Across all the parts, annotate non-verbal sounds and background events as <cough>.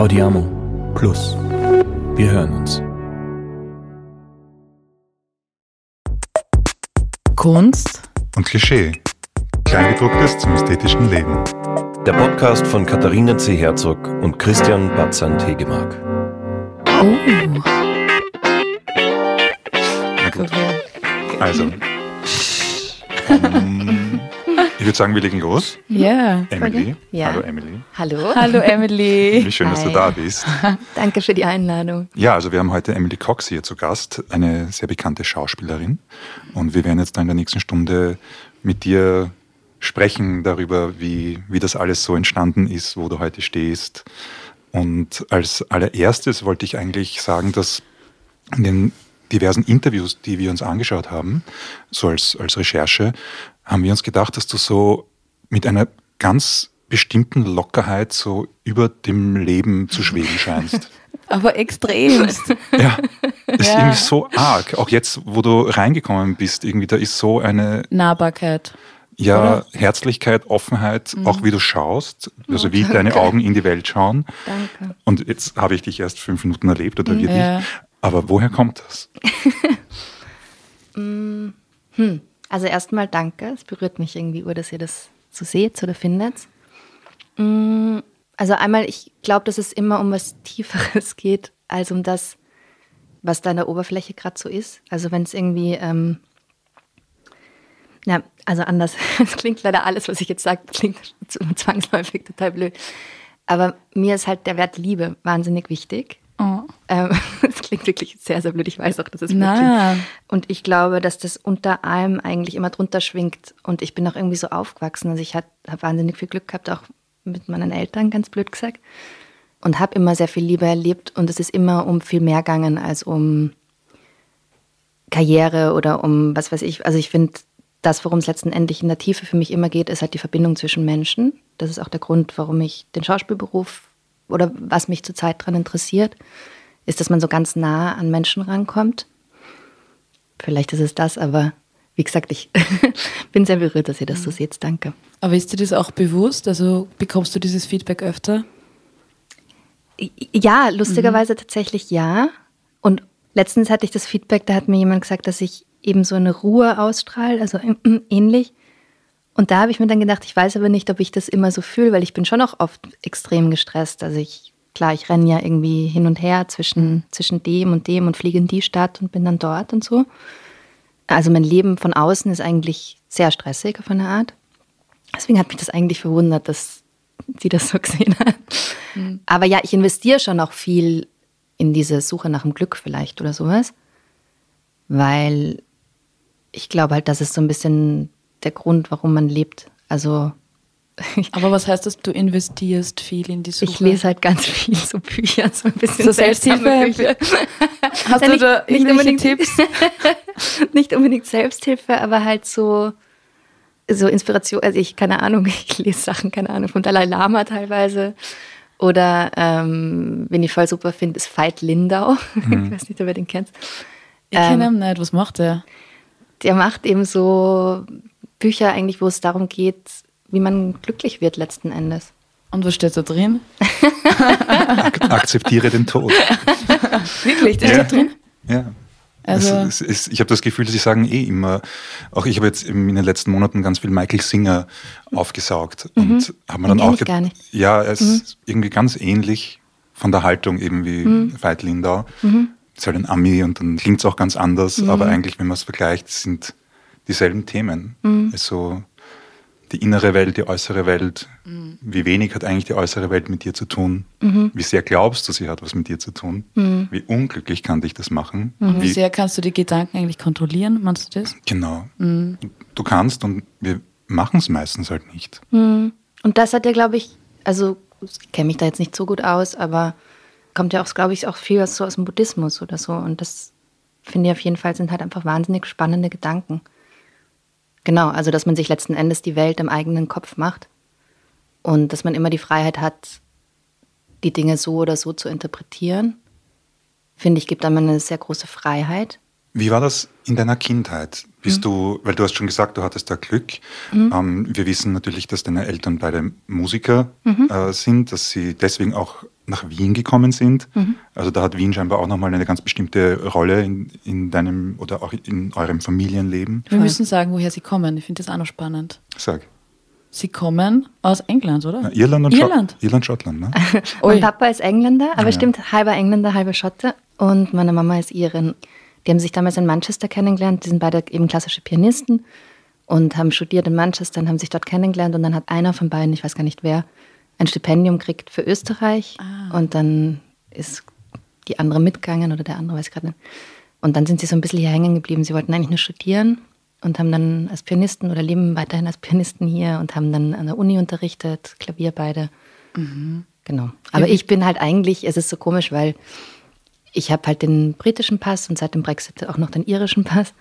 Audiamo Plus. Wir hören uns. Kunst und Klischee. Kleingedrucktes zum ästhetischen Leben. Der Podcast von Katharina C. Herzog und Christian Batzand-Hegemark. Oh. Na gut. Also. Um, <laughs> ich würde sagen, wir legen los. Ja. Emily. Ja. Hallo Emily. Hallo. Hallo Emily. Wie schön, dass du Hi. da bist. <laughs> Danke für die Einladung. Ja, also wir haben heute Emily Cox hier zu Gast, eine sehr bekannte Schauspielerin. Und wir werden jetzt dann in der nächsten Stunde mit dir sprechen darüber, wie, wie das alles so entstanden ist, wo du heute stehst. Und als allererstes wollte ich eigentlich sagen, dass in den diversen Interviews, die wir uns angeschaut haben, so als, als Recherche, haben wir uns gedacht, dass du so mit einer ganz bestimmten Lockerheit so über dem Leben zu schweben scheinst. <laughs> Aber extremst. Ja, ist Ja. irgendwie so arg. Auch jetzt, wo du reingekommen bist, irgendwie, da ist so eine Nahbarkeit. ja, Oder? Herzlichkeit, Offenheit, auch wie du schaust, also wie danke. deine Augen in die Welt schauen. Danke. Und jetzt habe ich dich erst fünf Minuten erlebt oder wir Ja. dich. Aber woher kommt das? <laughs> Also erstmal danke. Es berührt mich irgendwie, ur, dass ihr das so seht oder findet. Mm, Also einmal, ich glaube, dass es immer um was Tieferes <laughs> geht, als um das, was da an der Oberfläche gerade so ist. Also wenn es irgendwie, ähm, ja, also anders. <laughs> Es klingt leider alles, was ich jetzt sage, klingt <laughs> zwangsläufig total blöd. Aber mir ist halt der Wert Liebe wahnsinnig wichtig. Oh. Ähm, klingt wirklich sehr, sehr blöd. Ich weiß auch, dass es blöd klingt. Na, Und ich glaube, dass das unter allem eigentlich immer drunter schwingt. Und ich bin auch irgendwie so aufgewachsen. Also ich habe wahnsinnig viel Glück gehabt, auch mit meinen Eltern, ganz blöd gesagt. Und habe immer sehr viel Liebe erlebt. Und es ist immer um viel mehr gegangen als um Karriere oder um was weiß ich. Also ich finde, das, worum es letztendlich in der Tiefe für mich immer geht, ist halt die Verbindung zwischen Menschen. Das ist auch der Grund, warum ich den Schauspielberuf oder was mich zurzeit daran interessiert, ist, dass man so ganz nah an Menschen rankommt. Vielleicht ist es das, aber wie gesagt, ich <laughs> bin sehr berührt, dass ihr das so seht. Danke. aber ist dir das auch bewusst? Also bekommst du dieses Feedback öfter? Ja, lustigerweise tatsächlich ja. Und letztens hatte ich das Feedback, da hat mir jemand gesagt, dass ich eben so eine Ruhe ausstrahle, also ähnlich. Und da habe ich mir dann gedacht, ich weiß aber nicht, ob ich das immer so fühle, weil ich bin schon auch oft extrem gestresst. Also ich, klar, ich renne ja irgendwie hin und her zwischen, zwischen dem und dem und fliege in die Stadt und bin dann dort und so. Also mein Leben von außen ist eigentlich sehr stressig auf eine Art. Deswegen hat mich das eigentlich verwundert, dass sie das so <laughs> gesehen hat. Aber ja, ich investiere schon auch viel in diese Suche nach dem Glück vielleicht oder sowas. Weil ich glaube halt, das ist so ein bisschen der Grund, warum man lebt. Also <laughs> Aber was heißt das, du investierst viel in die Suche? ich lese halt ganz viel so Bücher, so ein bisschen So Selbsthilfe? Hast du nicht- da nicht irgendwelche unbedingt- Tipps? <laughs> nicht unbedingt Selbsthilfe, aber halt so, so Inspiration. Also ich, keine Ahnung, <laughs> ich lese Sachen, keine Ahnung, von Dalai Lama teilweise. Oder ähm, wen ich voll super finde, ist Veit Lindau. Ich weiß nicht, ob ihr den kennt. Ich kenne ihn nicht. Was macht der? Der macht eben so Bücher eigentlich, wo es darum geht, wie man glücklich wird letzten Endes. Und was steht da drin? Ak akzeptiere den Tod. <laughs> Wirklich, das Ja. steht da drin? Ja. Also- es, es ist, ich habe das Gefühl, sie sagen eh immer, auch ich habe jetzt in den letzten Monaten ganz viel Michael Singer aufgesaugt und habe mir dann auch gar nicht. Ja, er ist irgendwie ganz ähnlich von der Haltung eben wie Veit Lindau. Ist halt ein Ami und dann klingt es auch ganz anders, aber eigentlich, wenn man es vergleicht, sind dieselben Themen. Also die innere Welt, die äußere Welt. Wie wenig hat eigentlich die äußere Welt mit dir zu tun? Wie sehr glaubst du, sie hat was mit dir zu tun? Wie unglücklich kann dich das machen? Und wie sehr kannst du die Gedanken eigentlich kontrollieren? Meinst du das? Genau. Du kannst und wir machen es meistens halt nicht. Und das hat ja, glaube ich, also ich kenne mich da jetzt nicht so gut aus, aber kommt ja auch, glaube ich, auch viel so aus dem Buddhismus oder so. Und das finde ich auf jeden Fall sind halt einfach wahnsinnig spannende Gedanken. Genau, also dass man sich letzten Endes die Welt im eigenen Kopf macht und dass man immer die Freiheit hat, die Dinge so oder so zu interpretieren, finde ich, gibt einem eine sehr große Freiheit. Wie war das in deiner Kindheit? Bist du, weil du hast schon gesagt, du hattest da Glück. Ähm, wir wissen natürlich, dass deine Eltern beide Musiker äh, sind, dass sie deswegen auch nach Wien gekommen sind. Mhm. Also da hat Wien scheinbar auch nochmal eine ganz bestimmte Rolle in, in deinem oder auch in eurem Familienleben. Wir müssen sagen, woher sie kommen. Ich finde das auch noch spannend. Sag. Sie kommen aus England, oder? Na, Irland und Irland. Schott Irland, Schottland, ne? <laughs> mein Papa ist Engländer, aber ja. stimmt, halber Engländer, halber Schotte. Und meine Mama ist Irin. Die haben sich damals in Manchester kennengelernt. Die sind beide eben klassische Pianisten und haben studiert in Manchester und haben sich dort kennengelernt. Und dann hat einer von beiden, ich weiß gar nicht wer, ein Stipendium gekriegt für Österreich. Und dann ist die andere mitgegangen oder der andere, weiß gerade nicht. Und dann sind sie so ein bisschen hier hängen geblieben. Sie wollten eigentlich nur studieren und haben dann als Pianisten oder leben weiterhin als Pianisten hier und haben dann an der Uni unterrichtet, Klavier beide. Genau. Aber ich bin halt eigentlich, es ist so komisch, weil ich habe halt den britischen Pass und seit dem Brexit auch noch den irischen Pass.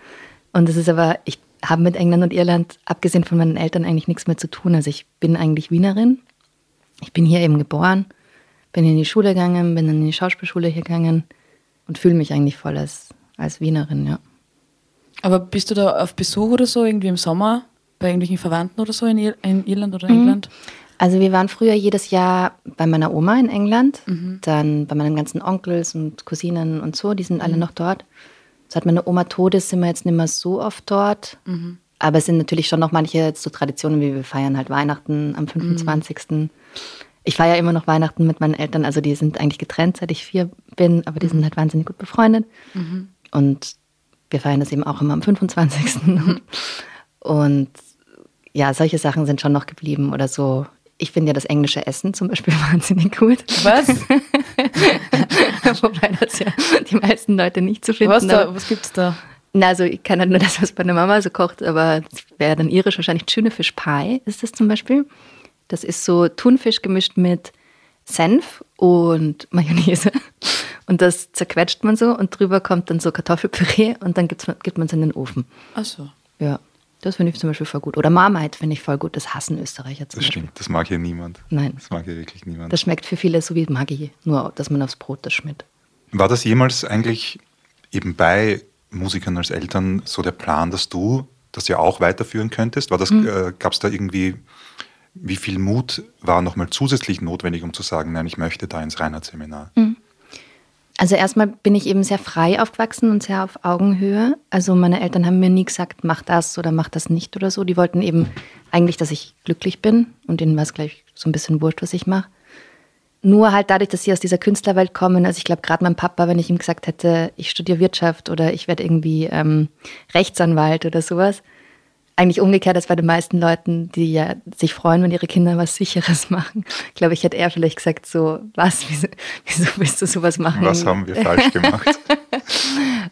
Und es ist aber, ich habe mit England und Irland, abgesehen von meinen Eltern, eigentlich nichts mehr zu tun. Also ich bin eigentlich Wienerin. Ich bin hier eben geboren, bin in die Schule gegangen, bin in die Schauspielschule hier gegangen und fühle mich eigentlich voll als, als Wienerin, ja. Aber bist du da auf Besuch oder so, irgendwie im Sommer, bei irgendwelchen Verwandten oder so in, Ir in Irland oder England? Also wir waren früher jedes Jahr bei meiner Oma in England, dann bei meinen ganzen Onkels und Cousinen und so, die sind alle noch dort. Seit meine Oma tot ist, sind wir jetzt nicht mehr so oft dort. Aber es sind natürlich schon noch manche so Traditionen, wie wir feiern halt Weihnachten am 25. Ich feiere immer noch Weihnachten mit meinen Eltern, also die sind eigentlich getrennt, seit ich vier bin, aber die sind halt wahnsinnig gut befreundet. Und wir feiern das eben auch immer am 25. <laughs> Und ja, solche Sachen sind schon noch geblieben oder so. Ich finde ja das englische Essen zum Beispiel <laughs> wahnsinnig gut. Was? <laughs> Wobei das ja die meisten Leute nicht so finden. Was, da, was gibt's da? Na, also ich kann halt nur das, was meine Mama so kocht, aber das wäre dann irisch wahrscheinlich Thunfisch Pie, ist das zum Beispiel. Das ist so Thunfisch gemischt mit Senf und Mayonnaise. Und das zerquetscht man so und drüber kommt dann so Kartoffelpüree und dann gibt's, gibt man es in den Ofen. Ach so. Ja, das finde ich zum Beispiel voll gut. Oder Marmite finde ich voll gut. Das hassen Österreicher zum Das Beispiel. stimmt, das mag hier niemand. Nein. Das mag hier wirklich niemand. Das schmeckt für viele so wie Maggi, nur dass man aufs Brot das schmiert. War das jemals eigentlich eben bei Musikern als Eltern so der Plan, dass du das ja auch weiterführen könntest? War das, äh, gab es da irgendwie, wie viel Mut war nochmal zusätzlich notwendig, um zu sagen, nein, ich möchte da ins Reinhardt-Seminar? Also erstmal bin ich eben sehr frei aufgewachsen und sehr auf Augenhöhe. Also meine Eltern haben mir nie gesagt, mach das oder mach das nicht oder so. Die wollten eben eigentlich, dass ich glücklich bin und ihnen war es gleich so ein bisschen wurscht, was ich mache. Nur halt dadurch, dass sie aus dieser Künstlerwelt kommen, also ich glaube gerade mein Papa, wenn ich ihm gesagt hätte, ich studiere Wirtschaft oder ich werde irgendwie ähm, Rechtsanwalt oder sowas, eigentlich umgekehrt als bei den meisten Leuten, die ja sich freuen, wenn ihre Kinder was Sicheres <laughs> machen. Glaube ich, hätte er vielleicht gesagt so, was, wieso, wieso willst du sowas machen? Was haben wir falsch <laughs> gemacht?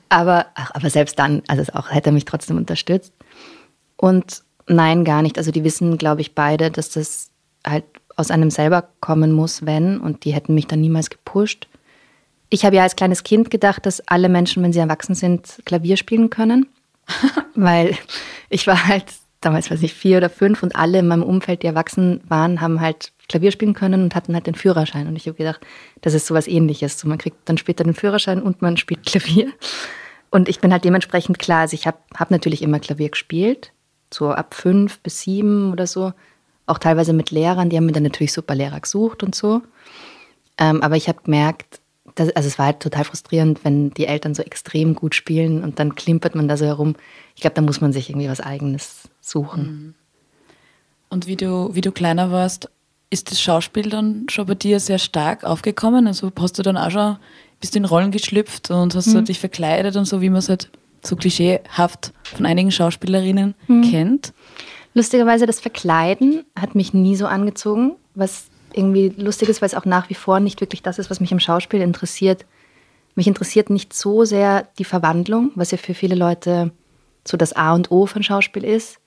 Aber, ach, aber selbst dann, also es auch, hätte er mich trotzdem unterstützt. Und nein, gar nicht. Also die wissen, glaube ich, beide, dass das halt aus einem selber kommen muss, wenn. Und die hätten mich dann niemals gepusht. Ich habe ja als kleines Kind gedacht, dass alle Menschen, wenn sie erwachsen sind, Klavier spielen können. <laughs> Weil ich war halt damals, weiß ich, vier oder fünf und alle in meinem Umfeld, die erwachsen waren, haben halt Klavier spielen können und hatten halt den Führerschein. Und ich habe gedacht, das ist sowas ähnliches. So, man kriegt dann später den Führerschein und man spielt <laughs> Klavier. Und ich bin halt dementsprechend klar, also ich habe hab natürlich immer Klavier gespielt, so ab fünf bis sieben oder so. Auch teilweise mit Lehrern, die haben mir dann natürlich super Lehrer gesucht und so. Ähm, aber ich habe gemerkt, dass, also es war halt total frustrierend, wenn die Eltern so extrem gut spielen und dann klimpert man da so herum. Ich glaube, da muss man sich irgendwie was Eigenes suchen. Und wie du, wie du kleiner warst, ist das Schauspiel dann schon bei dir sehr stark aufgekommen? Also hast du dann auch schon, bist du in Rollen geschlüpft und hast du dich verkleidet und so, wie man es halt so klischeehaft von einigen Schauspielerinnen kennt? Lustigerweise, das Verkleiden hat mich nie so angezogen, was irgendwie lustig ist, weil es auch nach wie vor nicht wirklich das ist, was mich im Schauspiel interessiert. Mich interessiert nicht so sehr die Verwandlung, was ja für viele Leute so das A und O von Schauspiel ist,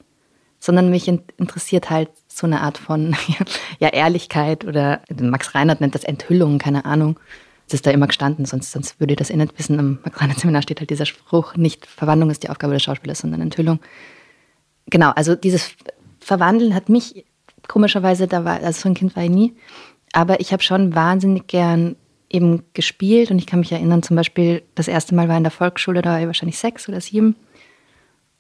sondern mich in- interessiert halt so eine Art von <laughs> ja, Ehrlichkeit oder Max Reinhardt nennt das Enthüllung, keine Ahnung. Das ist da immer gestanden, sonst, sonst würde ich das eh nicht wissen. Im Max Reinhardt Seminar steht halt dieser Spruch, nicht Verwandlung ist die Aufgabe des Schauspielers, sondern Enthüllung genau, also dieses Verwandeln hat mich komischerweise, da war, also so ein Kind war ich nie, aber ich habe schon wahnsinnig gern eben gespielt und ich kann mich erinnern, zum Beispiel das erste Mal war in der Volksschule, da war ich wahrscheinlich sechs oder sieben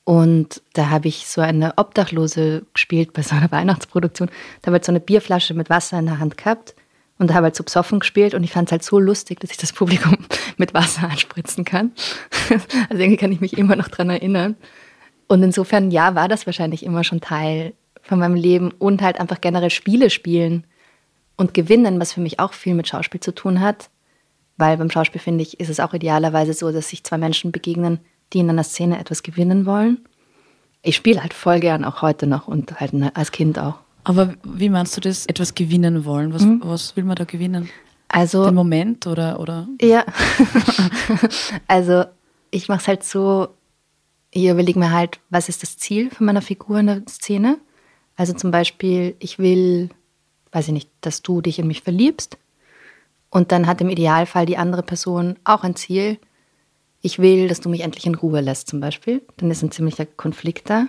und da habe ich so eine Obdachlose gespielt bei so einer <laughs> Weihnachtsproduktion. Da habe ich so eine Bierflasche mit Wasser in der Hand gehabt und habe halt so besoffen gespielt und ich fand es halt so lustig, dass ich das Publikum <laughs> mit Wasser anspritzen kann. <laughs> Also irgendwie kann ich mich immer noch dran erinnern. Und insofern, ja, war das wahrscheinlich immer schon Teil von meinem Leben und halt einfach generell Spiele spielen und gewinnen, was für mich auch viel mit Schauspiel zu tun hat. Weil beim Schauspiel, finde ich, ist es auch idealerweise so, dass sich zwei Menschen begegnen, die in einer Szene etwas gewinnen wollen. Ich spiele halt voll gern, auch heute noch und halt als Kind auch. Aber wie meinst du das, etwas gewinnen wollen? Was, mhm. was will man da gewinnen? Also, Den Moment oder? oder? Ja. <laughs> also ich mache es halt so, ich überlege mir halt, was ist das Ziel von meiner Figur in der Szene? Also zum Beispiel, ich will, weiß ich nicht, dass du dich in mich verliebst. Und dann hat im Idealfall die andere Person auch ein Ziel. Ich will, dass du mich endlich in Ruhe lässt, zum Beispiel. Dann ist ein ziemlicher Konflikt da.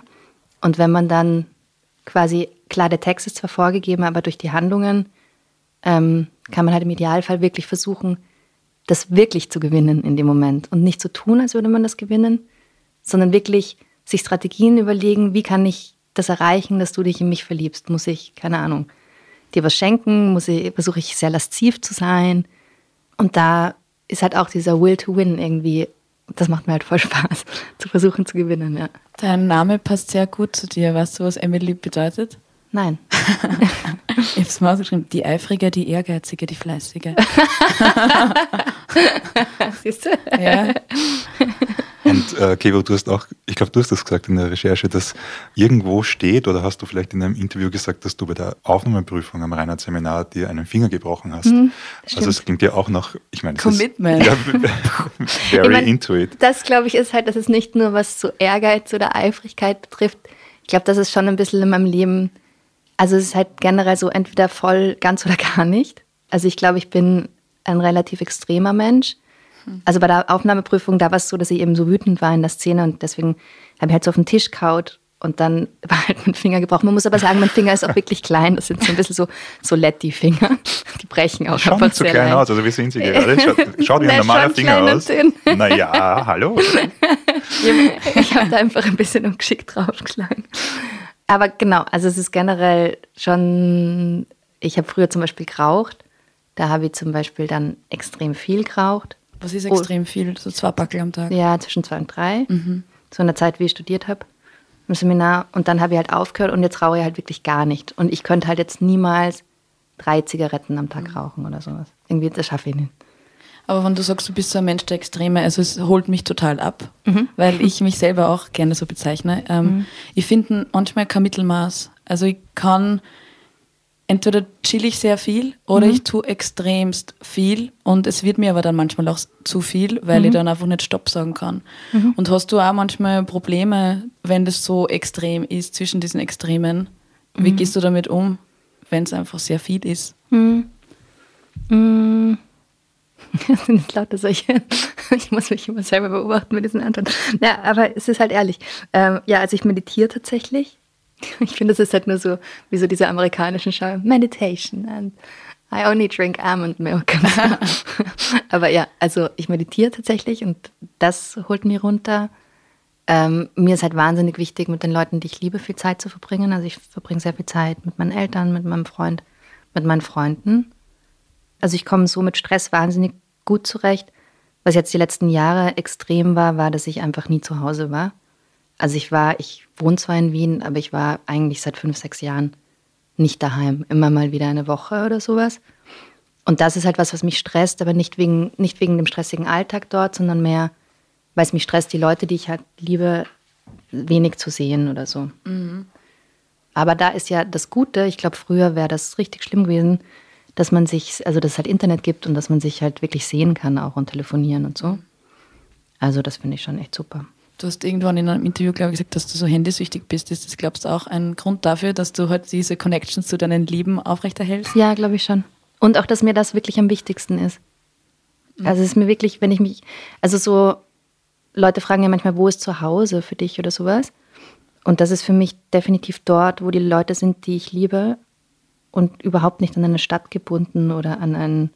Und wenn man dann quasi, klar, der Text ist zwar vorgegeben, aber durch die Handlungen ähm, kann man halt im Idealfall wirklich versuchen, das wirklich zu gewinnen in dem Moment und nicht zu so tun, als würde man das gewinnen, sondern wirklich sich Strategien überlegen, wie kann ich das erreichen, dass du dich in mich verliebst? Muss ich, keine Ahnung, dir was schenken? Muss ich, versuche ich sehr lasziv zu sein? Und da ist halt auch dieser Will to Win irgendwie, das macht mir halt voll <laughs> Spaß, zu versuchen zu gewinnen, ja. Dein Name passt sehr gut zu dir. Weißt du, was Emily bedeutet? Nein. <laughs> ich habe es mal ausgeschrieben. Die Eifrige, die Ehrgeizige, die Fleißige. <laughs> Siehst du? Ja. Und äh, Kevo, du hast auch, ich glaube, du hast das gesagt in der Recherche, dass irgendwo steht, oder hast du vielleicht in einem Interview gesagt, dass du bei der Aufnahmeprüfung am Reinhard-Seminar dir einen Finger gebrochen hast. Mhm, also es klingt ja auch nach, ich meine, Commitment. Ist, ja, <laughs> very ich mein, into it. Das, glaube ich, ist halt, dass es nicht nur was so Ehrgeiz oder Eifrigkeit betrifft. Ich glaube, das ist schon ein bisschen in meinem Leben, also es ist halt generell so entweder voll, ganz oder gar nicht. Also ich glaube, ich bin ein relativ extremer Mensch. Also bei der Aufnahmeprüfung, da war es so, dass ich eben so wütend war in der Szene und deswegen habe ich halt so auf den Tisch kaut und dann <laughs> war halt mein Finger gebrochen. Man muss aber sagen, mein Finger ist auch wirklich klein. Das sind so ein bisschen so, so Letty-Finger. Die brechen auch Schaut nicht so klein leicht. aus. Also wie sind sie gerade? Schaut, schaut wie <laughs> ein normaler Finger aus. <laughs> Naja, hallo. ich habe da einfach ein bisschen ungeschickt draufgeschlagen. Aber genau, also es ist generell schon, ich habe früher zum Beispiel geraucht. Da habe ich zum Beispiel dann extrem viel geraucht. Was ist extrem oh. viel? So zwei Backel am Tag? Ja, zwischen zwei und drei. Mhm. So in der Zeit, wie ich studiert habe im Seminar. Und dann habe ich halt aufgehört und jetzt rauche ich halt wirklich gar nicht. Und ich könnte halt jetzt niemals drei Zigaretten am Tag mhm. rauchen oder sowas. Irgendwie, das schaffe ich nicht. Aber wenn du sagst, du bist so ein Mensch der Extreme, also es holt mich total ab, mhm. weil ich mich selber auch gerne so bezeichne. Ähm, mhm. Ich finde manchmal kein Mittelmaß. Also ich kann entweder chill ich sehr viel oder mhm. ich tue extremst viel und es wird mir aber dann manchmal auch zu viel, weil mhm. ich dann einfach nicht Stopp sagen kann. Mhm. Und hast du auch manchmal Probleme, wenn das so extrem ist, zwischen diesen Extremen? Wie mhm. gehst du damit um, wenn es einfach sehr viel ist? Mhm. Mhm. <laughs> Das sind jetzt lauter solche. <laughs> Ich muss mich immer selber beobachten mit diesen Antworten. Ja, aber es ist halt ehrlich. Ähm, ja, also ich meditiere tatsächlich. <laughs> Ich finde, es ist halt nur so wie so diese amerikanischen Schau. Meditation and I only drink almond milk. <laughs> Aber ja, also ich meditiere tatsächlich und das holt mir runter. Ähm, mir ist halt wahnsinnig wichtig, mit den Leuten, die ich liebe, viel Zeit zu verbringen. Also ich verbringe sehr viel Zeit mit meinen Eltern, mit meinem Freund, mit meinen Freunden. Also ich komme so mit Stress wahnsinnig gut zurecht. Was jetzt die letzten Jahre extrem war, war, dass ich einfach nie zu Hause war. Also ich war, ich wohne zwar in Wien, aber ich war eigentlich seit fünf, sechs Jahren nicht daheim. Immer mal wieder eine Woche oder sowas. Und das ist halt was, was mich stresst, aber nicht wegen, nicht wegen dem stressigen Alltag dort, sondern mehr, weil es mich stresst, die Leute, die ich halt liebe, wenig zu sehen oder so. Mhm. Aber da ist ja das Gute, ich glaube, früher wäre das richtig schlimm gewesen, dass man sich, also dass es halt Internet gibt und dass man sich halt wirklich sehen kann auch und telefonieren und so. Also das finde ich schon echt super. Du hast irgendwann in einem Interview, glaube ich, gesagt, dass du so handysüchtig bist. Ist das, glaubst du, auch ein Grund dafür, dass du halt diese Connections zu deinen Lieben aufrechterhältst? Ja, glaube ich schon. Und auch, dass mir das wirklich am wichtigsten ist. Mhm. Also es ist mir wirklich, wenn ich mich, also so, Leute fragen ja manchmal, wo ist zu Hause für dich oder sowas. Und das ist für mich definitiv dort, wo die Leute sind, die ich liebe und überhaupt nicht an eine Stadt gebunden oder an ein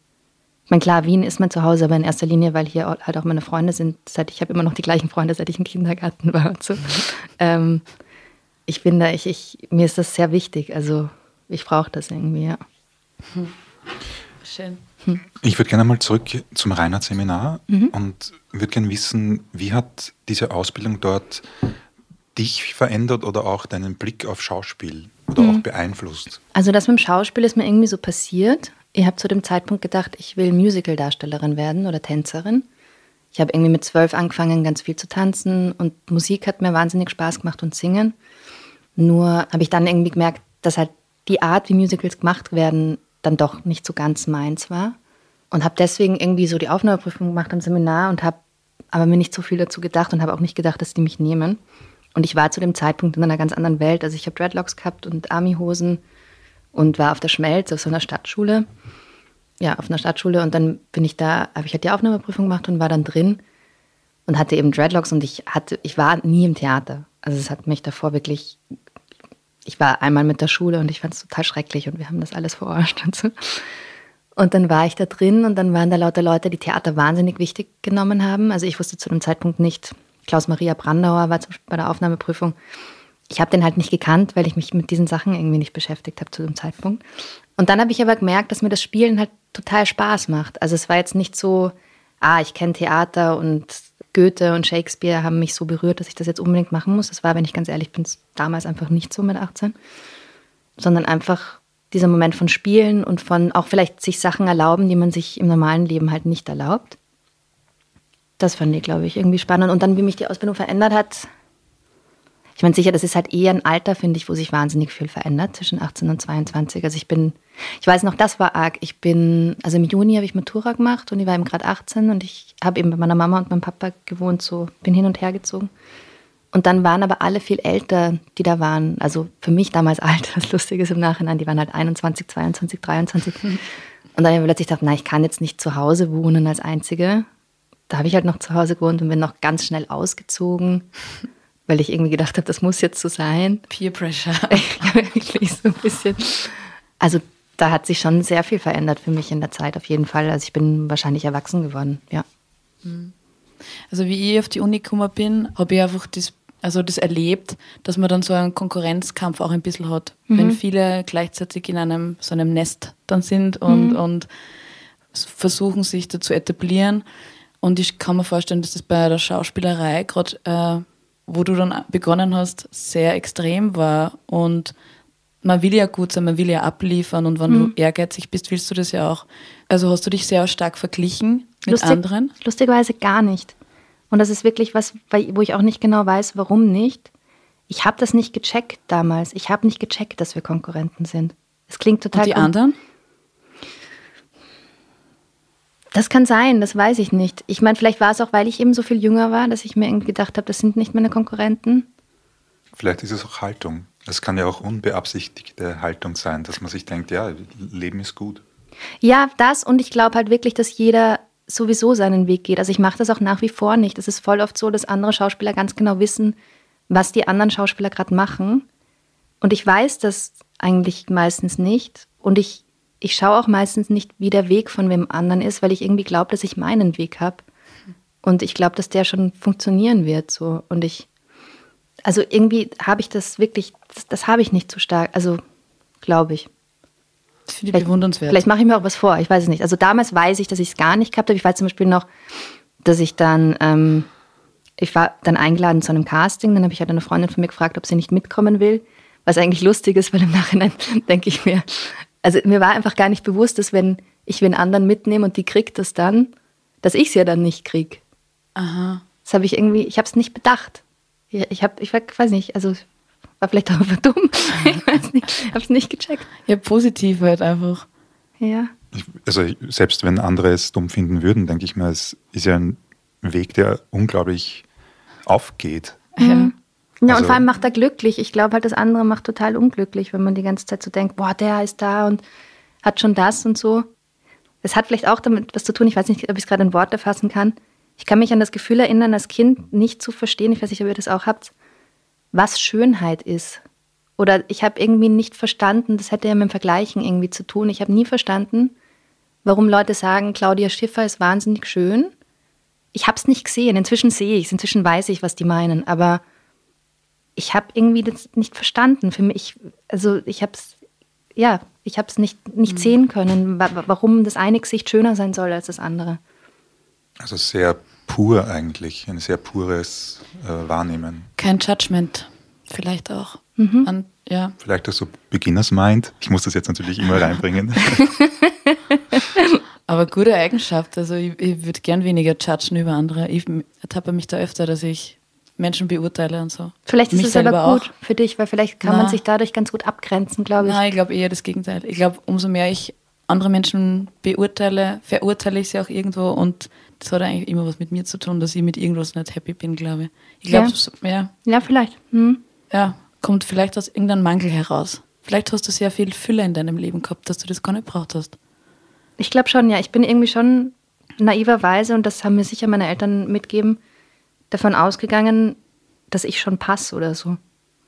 ich meine, klar, Wien ist mein Zuhause, aber in erster Linie, weil hier halt auch meine Freunde sind. Seit ich habe immer noch die gleichen Freunde, seit ich im Kindergarten war und so. Ähm, ich finde, ich, ich, mir ist das sehr wichtig. Also ich brauche das irgendwie, ja. Schön. Ich würde gerne mal zurück zum Reinhard-Seminar mhm. und würde gerne wissen, wie hat diese Ausbildung dort dich verändert oder auch deinen Blick auf Schauspiel oder mhm. auch beeinflusst? Also das mit dem Schauspiel ist mir irgendwie so passiert. Ich habe zu dem Zeitpunkt gedacht, ich will Musical-Darstellerin werden oder Tänzerin. Ich habe irgendwie mit zwölf angefangen, ganz viel zu tanzen und Musik hat mir wahnsinnig Spaß gemacht und singen. Nur habe ich dann irgendwie gemerkt, dass halt die Art, wie Musicals gemacht werden, dann doch nicht so ganz meins war. Und habe deswegen irgendwie so die Aufnahmeprüfung gemacht am Seminar und habe aber mir nicht so viel dazu gedacht und habe auch nicht gedacht, dass die mich nehmen. Und ich war zu dem Zeitpunkt in einer ganz anderen Welt. Also ich habe Dreadlocks gehabt und Armyhosen und war auf der Schmelz auf so einer Stadtschule. Ja, auf einer Stadtschule. Und dann bin ich da, habe ich halt die Aufnahmeprüfung gemacht und war dann drin und hatte eben Dreadlocks und ich hatte, ich war nie im Theater. Also es hat mich davor wirklich ich war einmal mit der Schule und ich fand es total schrecklich und wir haben das alles verarscht und so. Und dann war ich da drin und dann waren da lauter Leute, die Theater wahnsinnig wichtig genommen haben. Also ich wusste zu dem Zeitpunkt nicht, Klaus-Maria Brandauer war zum Beispiel bei der Aufnahmeprüfung. Ich habe den halt nicht gekannt, weil ich mich mit diesen Sachen irgendwie nicht beschäftigt habe zu dem Zeitpunkt. Und dann habe ich aber gemerkt, dass mir das Spielen halt total Spaß macht. Also es war jetzt nicht so, ah, ich kenne Theater und Goethe und Shakespeare haben mich so berührt, dass ich das jetzt unbedingt machen muss. Das war, wenn ich ganz ehrlich bin, damals einfach nicht so mit 18. Sondern einfach dieser Moment von Spielen und von auch vielleicht sich Sachen erlauben, die man sich im normalen Leben halt nicht erlaubt. Das fand ich, glaube ich, irgendwie spannend. Und dann, wie mich die Ausbildung verändert hat, ich meine, sicher, das ist halt eher ein Alter, finde ich, wo sich wahnsinnig viel verändert zwischen 18 und 22. Also ich bin, ich weiß noch, das war arg. Ich bin, also im Juni habe ich Matura gemacht und ich war eben gerade 18 und ich habe eben bei meiner Mama und meinem Papa gewohnt, so bin hin und her gezogen. Und dann waren aber alle viel älter, die da waren. Also für mich damals <laughs> alt, was lustig ist im Nachhinein, die waren halt 21, 22, 23. Und dann habe ich plötzlich gedacht, na, ich kann jetzt nicht zu Hause wohnen als Einzige. Da habe ich halt noch zu Hause gewohnt und bin noch ganz schnell ausgezogen weil ich irgendwie gedacht habe, das muss jetzt so sein. Peer Pressure. <laughs> Wirklich so ein bisschen. Also da hat sich schon sehr viel verändert für mich in der Zeit, auf jeden Fall. Also ich bin wahrscheinlich erwachsen geworden, ja. Hm. Also wie ich auf die Uni gekommen bin, habe ich einfach das, also das erlebt, dass man dann so einen Konkurrenzkampf auch ein bisschen hat. Mhm. Wenn viele gleichzeitig in einem so einem Nest dann sind und, mhm. und versuchen sich da zu etablieren. Und ich kann mir vorstellen, dass das bei der Schauspielerei gerade äh, wo du dann begonnen hast, sehr extrem war. Und man will ja gut sein, man will ja abliefern und wenn mhm. du ehrgeizig bist, willst du das ja auch. Also hast du dich sehr stark verglichen mit Lustig, anderen? Lustigerweise gar nicht. Und das ist wirklich was, wo ich auch nicht genau weiß, warum nicht. Ich habe das nicht gecheckt damals. Ich habe nicht gecheckt, dass wir Konkurrenten sind. Es klingt total. Und die anderen? Das kann sein, das weiß ich nicht. Ich meine, vielleicht war es auch, weil ich eben so viel jünger war, dass ich mir irgendwie gedacht habe, das sind nicht meine Konkurrenten. Vielleicht ist es auch Haltung. Es kann ja auch unbeabsichtigte Haltung sein, dass man sich denkt, ja, Leben ist gut. Ja, das und ich glaube halt wirklich, dass jeder sowieso seinen Weg geht. Also ich mache das auch nach wie vor nicht. Es ist voll oft so, dass andere Schauspieler ganz genau wissen, was die anderen Schauspieler gerade machen. Und ich weiß das eigentlich meistens nicht. Und ich ich schaue auch meistens nicht, wie der Weg von wem anderen ist, weil ich irgendwie glaube, dass ich meinen Weg habe. Und ich glaube, dass der schon funktionieren wird. So. Und ich, also irgendwie habe ich das wirklich, das, das habe ich nicht so stark. Also glaube ich. Das finde ich bewundernswert. Vielleicht mache ich mir auch was vor, ich weiß es nicht. Also damals weiß ich, dass ich es gar nicht gehabt habe. Ich weiß zum Beispiel noch, dass ich dann, ähm, ich war dann eingeladen zu einem Casting, dann habe ich halt eine Freundin von mir gefragt, ob sie nicht mitkommen will. Was eigentlich lustig ist, weil im Nachhinein <laughs> denke ich mir, also mir war einfach gar nicht bewusst, dass wenn ich wen anderen mitnehme und die kriegt das dann, dass ich es ja dann nicht krieg. Aha. Das habe ich irgendwie, ich habe es nicht bedacht. Ich, ich habe, ich weiß nicht, also war vielleicht auch einfach dumm. <laughs> ich weiß nicht, habe es nicht gecheckt. Ja, positiv halt einfach. Ja. Ich, also selbst wenn andere es dumm finden würden, denke ich mal, es ist ja ein Weg, der unglaublich aufgeht. Ja. Ja, also, und vor allem macht er glücklich. Ich glaube halt, das andere macht total unglücklich, wenn man die ganze Zeit so denkt, boah, der ist da und hat schon das und so. Es hat vielleicht auch damit was zu tun, ich weiß nicht, ob ich es gerade in Worte fassen kann. Ich kann mich an das Gefühl erinnern, als Kind nicht zu verstehen, ich weiß nicht, ob ihr das auch habt, was Schönheit ist. Oder ich habe irgendwie nicht verstanden, das hätte ja mit dem Vergleichen irgendwie zu tun. Ich habe nie verstanden, warum Leute sagen, Claudia Schiffer ist wahnsinnig schön. Ich habe es nicht gesehen. Inzwischen sehe ich es, inzwischen weiß ich, was die meinen. Aber ich habe irgendwie das nicht verstanden. Für mich, also ich habe es, ja, ich habe es nicht, nicht mhm. sehen können, warum das eine Gesicht schöner sein soll als das andere. Also sehr pur eigentlich, ein sehr pures äh, Wahrnehmen. Kein Judgment, vielleicht auch. Mhm. An, ja. Vielleicht auch so Beginners Mind. Ich muss das jetzt natürlich immer reinbringen. <laughs> Aber gute Eigenschaft. Also ich, ich würde gern weniger judgen über andere. Ich ertappe mich da öfter, dass ich Menschen beurteile und so. Vielleicht ist es aber gut auch. für dich, weil vielleicht kann Na. man sich dadurch ganz gut abgrenzen, glaube ich. Nein, ich glaube eher das Gegenteil. Ich glaube, umso mehr ich andere Menschen beurteile, verurteile ich sie auch irgendwo und das hat eigentlich immer was mit mir zu tun, dass ich mit irgendwas nicht happy bin, glaube ich. Ich glaube, ja. ja. Ja, vielleicht. Hm. Ja, kommt vielleicht aus irgendeinem Mangel heraus. Vielleicht hast du sehr viel Fülle in deinem Leben gehabt, dass du das gar nicht braucht hast. Ich glaube schon, ja. Ich bin irgendwie schon naiverweise, und das haben mir sicher meine Eltern mitgeben, davon ausgegangen, dass ich schon passe oder so.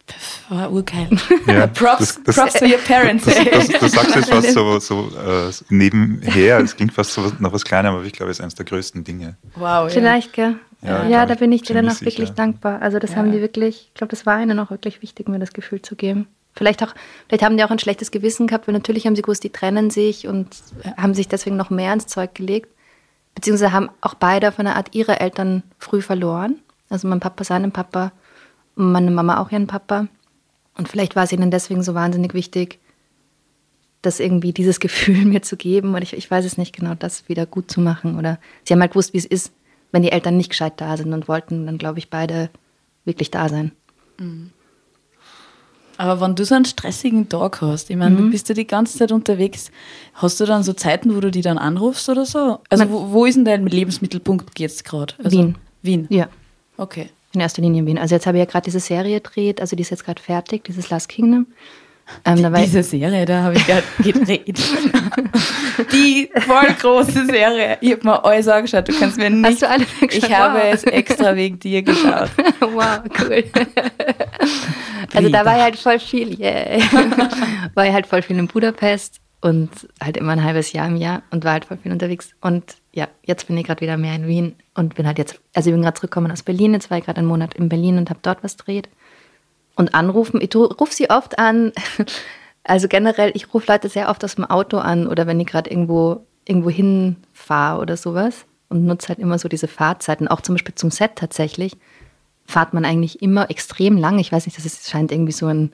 Das war urgeil. Ja, <laughs> props, das, das, props to your parents. Das, das, das sagst du jetzt fast so, <laughs> so äh, nebenher. Es klingt fast so noch was Kleines, aber ich glaube, es ist eines der größten Dinge. Wow. Vielleicht, gell? Ja, ja da bin ich dir dann auch wirklich dankbar. Also das ja. haben die wirklich, ich glaube, das war ihnen auch wirklich wichtig, mir das Gefühl zu geben. Vielleicht auch, vielleicht haben die auch ein schlechtes Gewissen gehabt, weil natürlich haben sie gewusst, die trennen sich und haben sich deswegen noch mehr ins Zeug gelegt. Beziehungsweise haben auch beide auf eine Art ihre Eltern früh verloren. Also mein Papa seinen Papa und meine Mama auch ihren Papa. Und vielleicht war es ihnen deswegen so wahnsinnig wichtig, das irgendwie dieses <laughs> Gefühl mir zu geben. Und ich, ich weiß es nicht genau, das wieder gut zu machen. Oder sie haben halt gewusst, wie es ist, wenn die Eltern nicht gescheit da sind und wollten dann, glaube ich, beide wirklich da sein. Mhm. Aber wenn du so einen stressigen Tag hast, ich meine, mhm. du bist ja die ganze Zeit unterwegs, hast du dann so Zeiten, wo du die dann anrufst oder so? Also wo, wo ist denn dein Lebensmittelpunkt jetzt gerade? Also, Wien. Wien? Ja. Okay. In erster Linie in Wien. Also jetzt habe ich ja gerade diese Serie gedreht, also die ist jetzt gerade fertig, dieses Last Kingdom. Ähm, Diese Serie, da habe ich gerade gedreht. <laughs> Die voll große Serie. Ich habe mir alles angeschaut. Du kannst mir nicht. Hast du alle geschaut? Ich habe es extra wegen dir geschaut. <laughs> wow, cool. Also da war ich halt voll viel, yeah. <laughs> war ich halt voll viel in Budapest und halt immer ein halbes Jahr im Jahr und war halt voll viel unterwegs. Und ja, jetzt bin ich gerade wieder mehr in Wien und bin halt jetzt, also ich bin gerade zurückgekommen aus Berlin, jetzt war ich gerade einen Monat in Berlin und habe dort was dreht. Und anrufen, ich rufe sie oft an, <laughs> also generell, ich rufe Leute sehr oft aus dem Auto an oder wenn ich gerade irgendwo, irgendwo hinfahre oder sowas und nutze halt immer so diese Fahrzeiten, auch zum Beispiel zum Set tatsächlich, fahrt man eigentlich immer extrem lang. Ich weiß nicht, das ist, scheint irgendwie so ein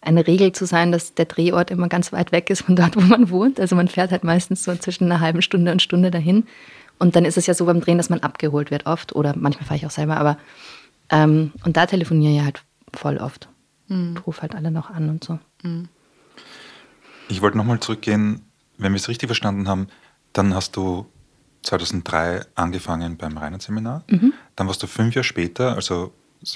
eine Regel zu sein, dass der Drehort immer ganz weit weg ist von dort, wo man wohnt. Also man fährt halt meistens so zwischen einer halben Stunde und Stunde dahin. Und dann ist es ja so beim Drehen, dass man abgeholt wird oft. Oder manchmal fahre ich auch selber, aber ähm, und da telefoniere ich halt voll oft. Mhm. Ich rufe halt alle noch an und so. Mhm. Ich wollte nochmal zurückgehen, wenn wir es richtig verstanden haben, dann hast du 2003 angefangen beim Reinhardt-Seminar. Mhm. Dann warst du fünf Jahre später, also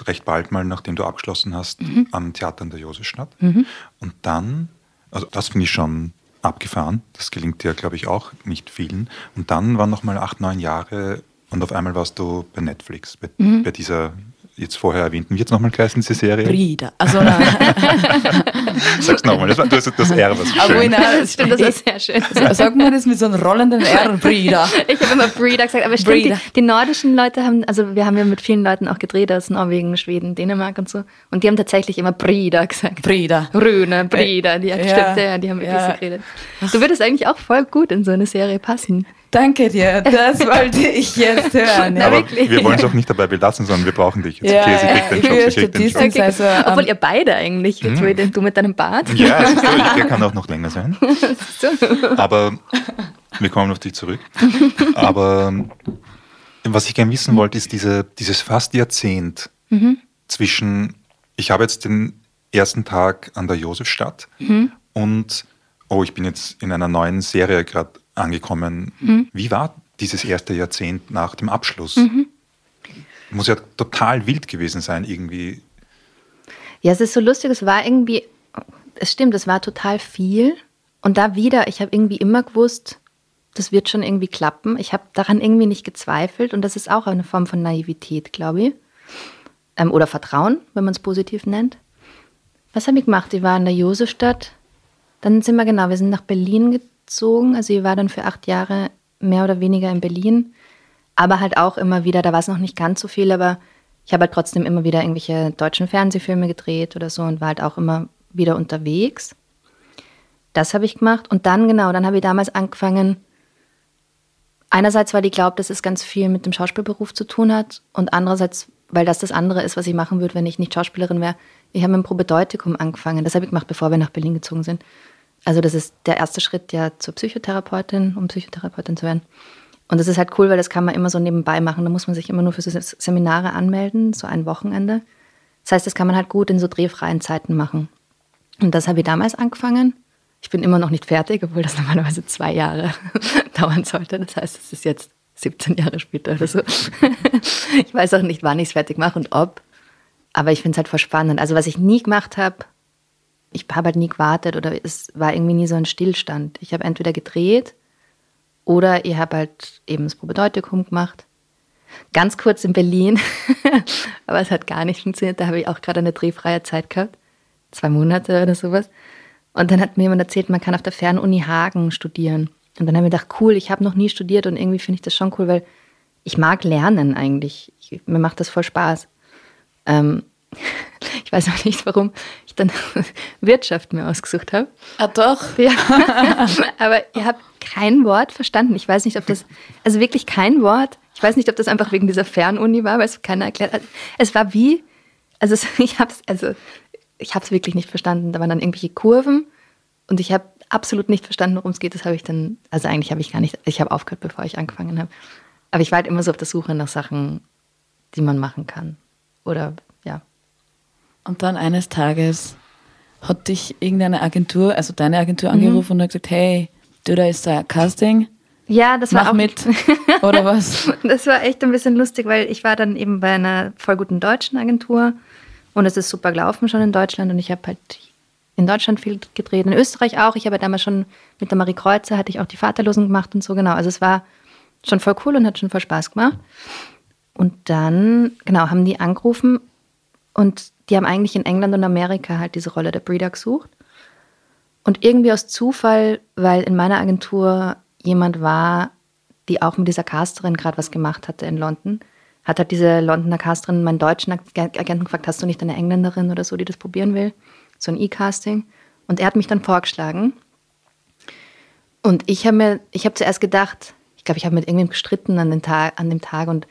recht bald mal, nachdem du abgeschlossen hast, mhm. am Theater in der Josefstadt. Mhm. Und dann, also das finde ich schon abgefahren, das gelingt dir, glaube ich, auch nicht vielen. Und dann waren noch mal acht, neun Jahre und auf einmal warst du bei Netflix, bei, mhm. bei dieser jetzt vorher erwähnten, wie jetzt nochmal geheißen, diese Serie? Brida. Also, nein. <laughs> Sag's nochmal, das, das, das R, was schön. Aber das stimmt, das ist sehr schön. <laughs> Sag mal das mit so einem rollenden R, Brida. Ich habe immer Brida gesagt, aber stimmt, die, die, nordischen Leute haben, also wir haben ja mit vielen Leuten auch gedreht aus Norwegen, Schweden, Dänemark und so, und die haben tatsächlich immer Brida gesagt. Brida. Rüne, Brida, die, ja, stimmt, ja, die haben wirklich ja. so geredet. Du würdest eigentlich auch voll gut in so eine Serie passen. Danke dir, das <laughs> wollte ich jetzt hören. Ja, Aber wir wollen es auch nicht dabei belassen, sondern wir brauchen dich jetzt. Ja, okay, sie kriegt den Job, sie kriegt den Job. Okay. Also, Obwohl ihr beide eigentlich, jetzt mhm. du mit deinem Bart. Ja, es ist so, der kann auch noch länger sein. <laughs> Aber wir kommen auf dich zurück. Aber was ich gerne wissen wollte, ist diese, dieses fast Jahrzehnt mhm. zwischen, ich habe jetzt den ersten Tag an der Josefstadt mhm. und, oh, ich bin jetzt in einer neuen Serie gerade angekommen. Mhm. Wie war dieses erste Jahrzehnt nach dem Abschluss? Mhm. Muss ja total wild gewesen sein, irgendwie. Ja, es ist so lustig, es war irgendwie, es stimmt, es war total viel. Und da wieder, ich habe irgendwie immer gewusst, das wird schon irgendwie klappen. Ich habe daran irgendwie nicht gezweifelt und das ist auch eine Form von Naivität, glaube ich. Ähm, oder Vertrauen, wenn man es positiv nennt. Was habe ich gemacht? Ich war in der Josefstadt. Dann sind wir genau, wir sind nach Berlin gezogen. Also ich war dann für acht Jahre mehr oder weniger in Berlin. Aber halt auch immer wieder, da war es noch nicht ganz so viel, aber ich habe halt trotzdem immer wieder irgendwelche deutschen Fernsehfilme gedreht oder so und war halt auch immer wieder unterwegs. Das habe ich gemacht. Und dann, genau, dann habe ich damals angefangen. Einerseits, weil ich glaube, dass es ganz viel mit dem Schauspielberuf zu tun hat. Und andererseits, weil das das andere ist, was ich machen würde, wenn ich nicht Schauspielerin wäre. Ich habe mit dem Probedeutikum angefangen. Das habe ich gemacht, bevor wir nach Berlin gezogen sind. Also das ist der erste Schritt ja zur Psychotherapeutin, um Psychotherapeutin zu werden. Und das ist halt cool, weil das kann man immer so nebenbei machen. Da muss man sich immer nur für Seminare anmelden, so ein Wochenende. Das heißt, das kann man halt gut in so drehfreien Zeiten machen. Und das habe ich damals angefangen. Ich bin immer noch nicht fertig, obwohl das <laughs> normalerweise zwei Jahre <laughs> dauern sollte. Das heißt, es ist jetzt 17 Jahre später oder so. <laughs> ich weiß auch nicht, wann ich es fertig mache und ob. Aber ich finde es halt voll spannend. Also was ich nie gemacht habe, ich habe halt nie gewartet oder es war irgendwie nie so ein Stillstand. Ich habe entweder gedreht oder ich habe halt eben das Probedeutikum gemacht. Ganz kurz in Berlin, <laughs> aber es hat gar nicht funktioniert. Da habe ich auch gerade eine drehfreie Zeit gehabt. Zwei Monate oder sowas. Und dann hat mir jemand erzählt, man kann auf der Fernuni Hagen studieren. Und dann habe ich gedacht, cool, ich habe noch nie studiert und irgendwie finde ich das schon cool, weil ich mag lernen eigentlich. Ich, mir macht das voll Spaß. Ähm, <laughs> ich weiß auch nicht, warum ich dann <laughs> Wirtschaft mir ausgesucht habe. Ah, doch? Ja. <laughs> Aber ihr habt kein Wort verstanden. Ich weiß nicht, ob das, also wirklich kein Wort. Ich weiß nicht, ob das einfach wegen dieser Fernuni war, weil es keiner erklärt hat. Es war wie, also ich habe es, also ich habe es wirklich nicht verstanden. Da waren dann irgendwelche Kurven und ich habe absolut nicht verstanden, worum es geht. Das habe ich dann, also eigentlich habe ich gar nicht, ich habe aufgehört, bevor ich angefangen habe. Aber ich war halt immer so auf der Suche nach Sachen, die man machen kann. Oder. Und dann eines Tages hat dich irgendeine Agentur, also deine Agentur mhm. angerufen und hat gesagt, hey, du, da ist ein Casting. Ja, das war Mach auch mit. Oder was? <laughs> Das war echt ein bisschen lustig, weil ich war dann eben bei einer voll guten deutschen Agentur und es ist super gelaufen schon in Deutschland und ich habe halt in Deutschland viel gedreht, in Österreich auch. Ich habe damals schon mit der Marie Kreuzer hatte ich auch die Vaterlosen gemacht und so, genau. Also es war schon voll cool und hat schon voll Spaß gemacht. Und dann, genau, haben die angerufen und die haben eigentlich in England und Amerika halt diese Rolle der Breeder gesucht. Und irgendwie aus Zufall, weil in meiner Agentur jemand war, die auch mit dieser Casterin gerade was gemacht hatte in London, hat halt diese Londoner Casterin meinen deutschen Agenten gefragt, hast du nicht eine Engländerin oder so, die das probieren will? So ein E-Casting. Und er hat mich dann vorgeschlagen. Und ich habe mir, ich habe zuerst gedacht, ich glaube, ich habe mit irgendwem gestritten an, den Tag, an dem Tag und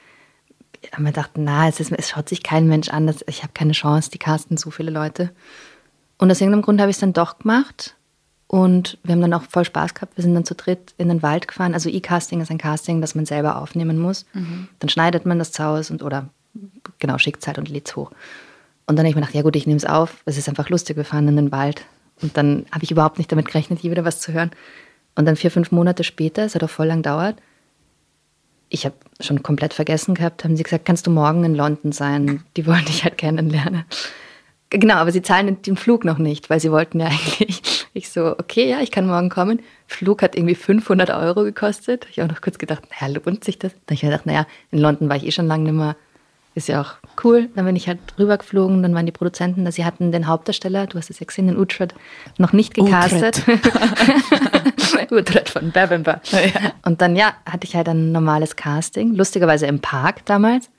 habe mir gedacht, na, es, ist, es schaut sich kein Mensch an, das, ich habe keine Chance, die casten so viele Leute. Und aus irgendeinem Grund habe ich es dann doch gemacht und wir haben dann auch voll Spaß gehabt. Wir sind dann zu dritt in den Wald gefahren. Also E-Casting ist ein Casting, das man selber aufnehmen muss. Mhm. Dann schneidet man das zu Hause und oder genau, schickt es halt und lädt es hoch. Und dann habe ich mir gedacht, ja gut, ich nehme es auf. Es ist einfach lustig, wir fahren in den Wald. Und dann habe ich überhaupt nicht damit gerechnet, hier wieder was zu hören. Und dann vier, fünf Monate später, es hat auch voll lang gedauert, ich habe schon komplett vergessen gehabt, haben sie gesagt, kannst du morgen in London sein? Die wollen dich halt kennenlernen. Genau, aber sie zahlen den Flug noch nicht, weil sie wollten ja <laughs> eigentlich. Ich so, okay, ja, ich kann morgen kommen. Flug hat irgendwie 500 Euro gekostet. Ich habe noch kurz gedacht, naja, lohnt sich das? Dann habe ich mir gedacht, naja, in London war ich eh schon lange nicht mehr. Ist ja auch cool. Dann bin ich halt rübergeflogen, dann waren die Produzenten, sie hatten den Hauptdarsteller, du hast es ja gesehen, den Utrecht, noch nicht gecastet. Utrecht <laughs> von Bavemba. Ja. Und dann, ja, hatte ich halt ein normales Casting, lustigerweise im Park damals.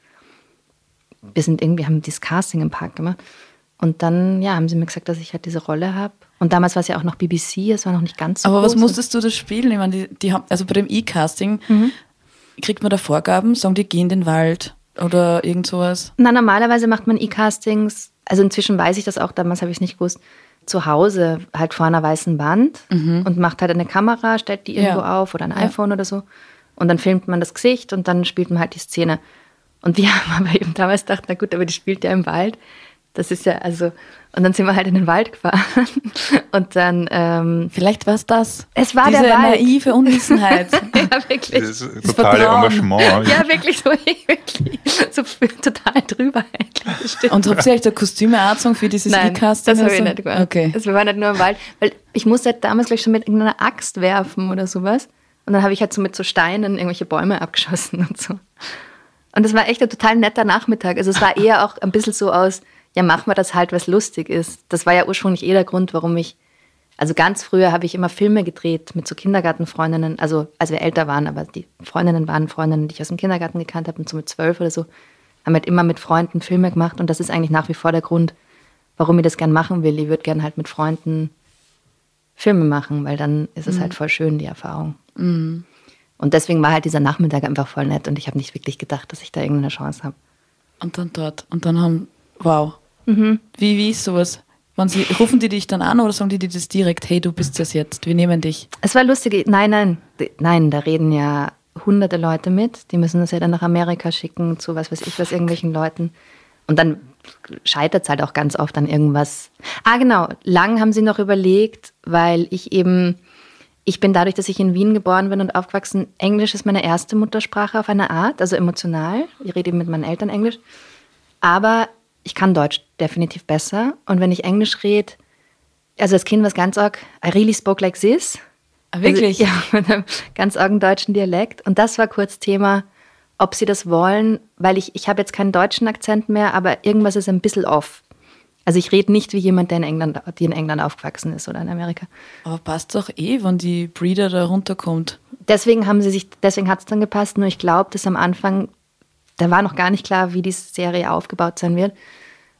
Wir sind irgendwie, haben dieses Casting im Park gemacht. Und dann, ja, haben sie mir gesagt, dass ich halt diese Rolle habe. Und damals war es ja auch noch BBC, es war noch nicht ganz so Aber groß. was musstest du da spielen? Ich meine, die, die haben, also bei dem E-Casting mhm. kriegt man da Vorgaben, sagen die, geh in den Wald oder irgend sowas? Na, normalerweise macht man E-Castings, also inzwischen weiß ich das auch, damals habe ich es nicht gewusst, zu Hause halt vor einer weißen Wand mhm. und macht halt eine Kamera, stellt die irgendwo ja. auf oder ein iPhone ja. oder so. Und dann filmt man das Gesicht und dann spielt man halt die Szene. Und wir <laughs> haben aber eben damals gedacht, na gut, aber die spielt ja im Wald. Das ist ja, also, und dann sind wir halt in den Wald gefahren. <laughs> Und dann. Ähm, Vielleicht war es das. Es war Diese der Wald. naive Unwissenheit. <laughs> ja, wirklich. Das ist totale Engagement. <laughs> Ja, wirklich so, wirklich. So total drüber eigentlich. Und habt ihr euch da Kostüme angezogen für dieses E-Casting? Das habe ich nicht gemacht. Okay. Also wir waren halt nur im Wald. Weil ich musste halt damals gleich schon mit irgendeiner Axt werfen oder sowas. Und dann habe ich halt so mit so Steinen irgendwelche Bäume abgeschossen und so. Und das war echt ein total netter Nachmittag. Also es war eher auch ein bisschen so aus ja, machen wir das halt, was lustig ist. Das war ja ursprünglich eh der Grund, warum ich, also ganz früher habe ich immer Filme gedreht mit so Kindergartenfreundinnen, also als wir älter waren, aber die Freundinnen waren Freundinnen, die ich aus dem Kindergarten gekannt habe und so mit zwölf oder so, haben halt immer mit Freunden Filme gemacht und das ist eigentlich nach wie vor der Grund, warum ich das gern machen will. Ich würde gern halt mit Freunden Filme machen, weil dann ist es halt voll schön, die Erfahrung. Und deswegen war halt dieser Nachmittag einfach voll nett und ich habe nicht wirklich gedacht, dass ich da irgendeine Chance habe. Und dann dort. Und dann haben, wow. Wie, wie ist sowas? Sie, rufen die dich dann an oder sagen die dir das direkt, hey, du bist das jetzt, wir nehmen dich? Es war lustig. Nein, nein, nein, da reden ja hunderte Leute mit. Die müssen das ja dann nach Amerika schicken, zu was weiß ich was, irgendwelchen Leuten. Und dann scheitert es halt auch ganz oft an irgendwas. Ah, genau. Lang haben sie noch überlegt, weil ich eben, ich bin dadurch, dass ich in Wien geboren bin und aufgewachsen, Englisch ist meine erste Muttersprache auf eine Art, also emotional. Ich rede eben mit meinen Eltern Englisch. Aber ich kann Deutsch definitiv besser. Und wenn ich Englisch rede, also als Kind war es ganz arg, I really spoke like this. Ah, wirklich? Also, <laughs> ja, mit einem ganz argen deutschen Dialekt. Und das war kurz Thema, ob sie das wollen, weil ich, ich habe jetzt keinen deutschen Akzent mehr, aber irgendwas ist ein bisschen off. Also ich rede nicht wie jemand, der in England, die in England aufgewachsen ist oder in Amerika. Aber passt doch eh, wenn die Breeder da runterkommt. Deswegen haben sie sich, deswegen hat es dann gepasst, nur ich glaube, dass am Anfang, da war noch gar nicht klar, wie die Serie aufgebaut sein wird.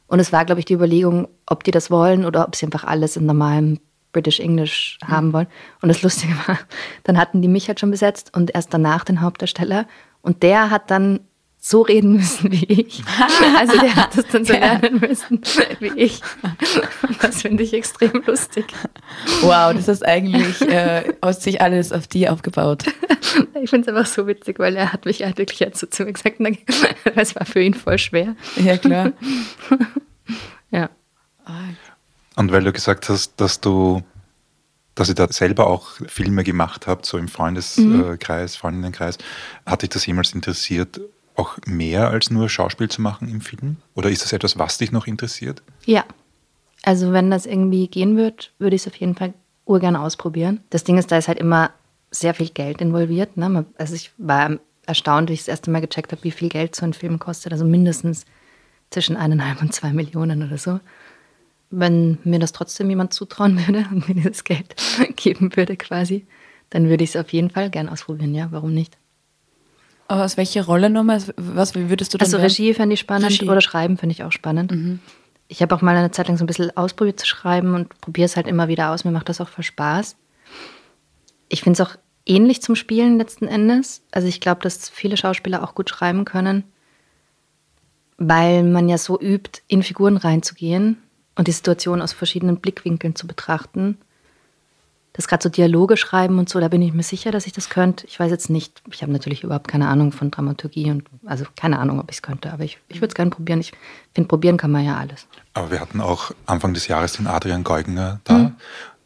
Und es war, glaube ich, die Überlegung, ob die das wollen oder ob sie einfach alles in normalem British English haben wollen. Und das Lustige <laughs> war, dann hatten die mich halt schon besetzt und erst danach den Hauptdarsteller. Und der hat dann so reden müssen wie ich. <laughs> Also der hat das dann so lernen müssen <laughs> wie ich. Das finde ich extrem lustig. Wow, das ist eigentlich, äh, hat sich alles auf die aufgebaut. Ich finde es einfach so witzig, weil er hat mich halt wirklich jetzt so zu mir gesagt, <laughs> das war für ihn voll schwer. Ja, klar. Ja. Und weil du gesagt hast, dass du, dass ihr da selber auch Filme gemacht habt, so im Freundeskreis, Freundinnenkreis, hat dich das jemals interessiert, auch mehr als nur Schauspiel zu machen im Film? Oder ist das etwas, was dich noch interessiert? Ja. Also wenn das irgendwie gehen wird, würde ich es auf jeden Fall urgern ausprobieren. Das Ding ist, da ist halt immer sehr viel Geld involviert. Ne? Also ich war erstaunt, wie ich das erste Mal gecheckt habe, wie viel Geld so ein Film kostet. Also mindestens zwischen eineinhalb und zwei Millionen oder so. Wenn mir das trotzdem jemand zutrauen würde und mir dieses Geld <laughs> geben würde quasi, dann würde ich es auf jeden Fall gern ausprobieren. Ja, warum nicht? Aber aus welcher Rolle nochmal? Was würdest du dann Also werden? Regie fände ich spannend Regie. oder Schreiben finde ich auch spannend. Ich habe auch mal eine Zeit lang so ein bisschen ausprobiert zu schreiben und probiere es halt immer wieder aus. Mir macht das auch voll Spaß. Ich finde es auch ähnlich zum Spielen letzten Endes. Also ich glaube, dass viele Schauspieler auch gut schreiben können, weil man ja so übt, in Figuren reinzugehen und die Situation aus verschiedenen Blickwinkeln zu betrachten. Das gerade so Dialoge schreiben und so, da bin ich mir sicher, dass ich das könnte. Ich weiß jetzt nicht, ich habe natürlich überhaupt keine Ahnung von Dramaturgie und also keine Ahnung, ob ich es könnte, aber ich, ich würde es gerne probieren. Ich finde, probieren kann man ja alles. Aber wir hatten auch Anfang des Jahres den Adrian Geugner da,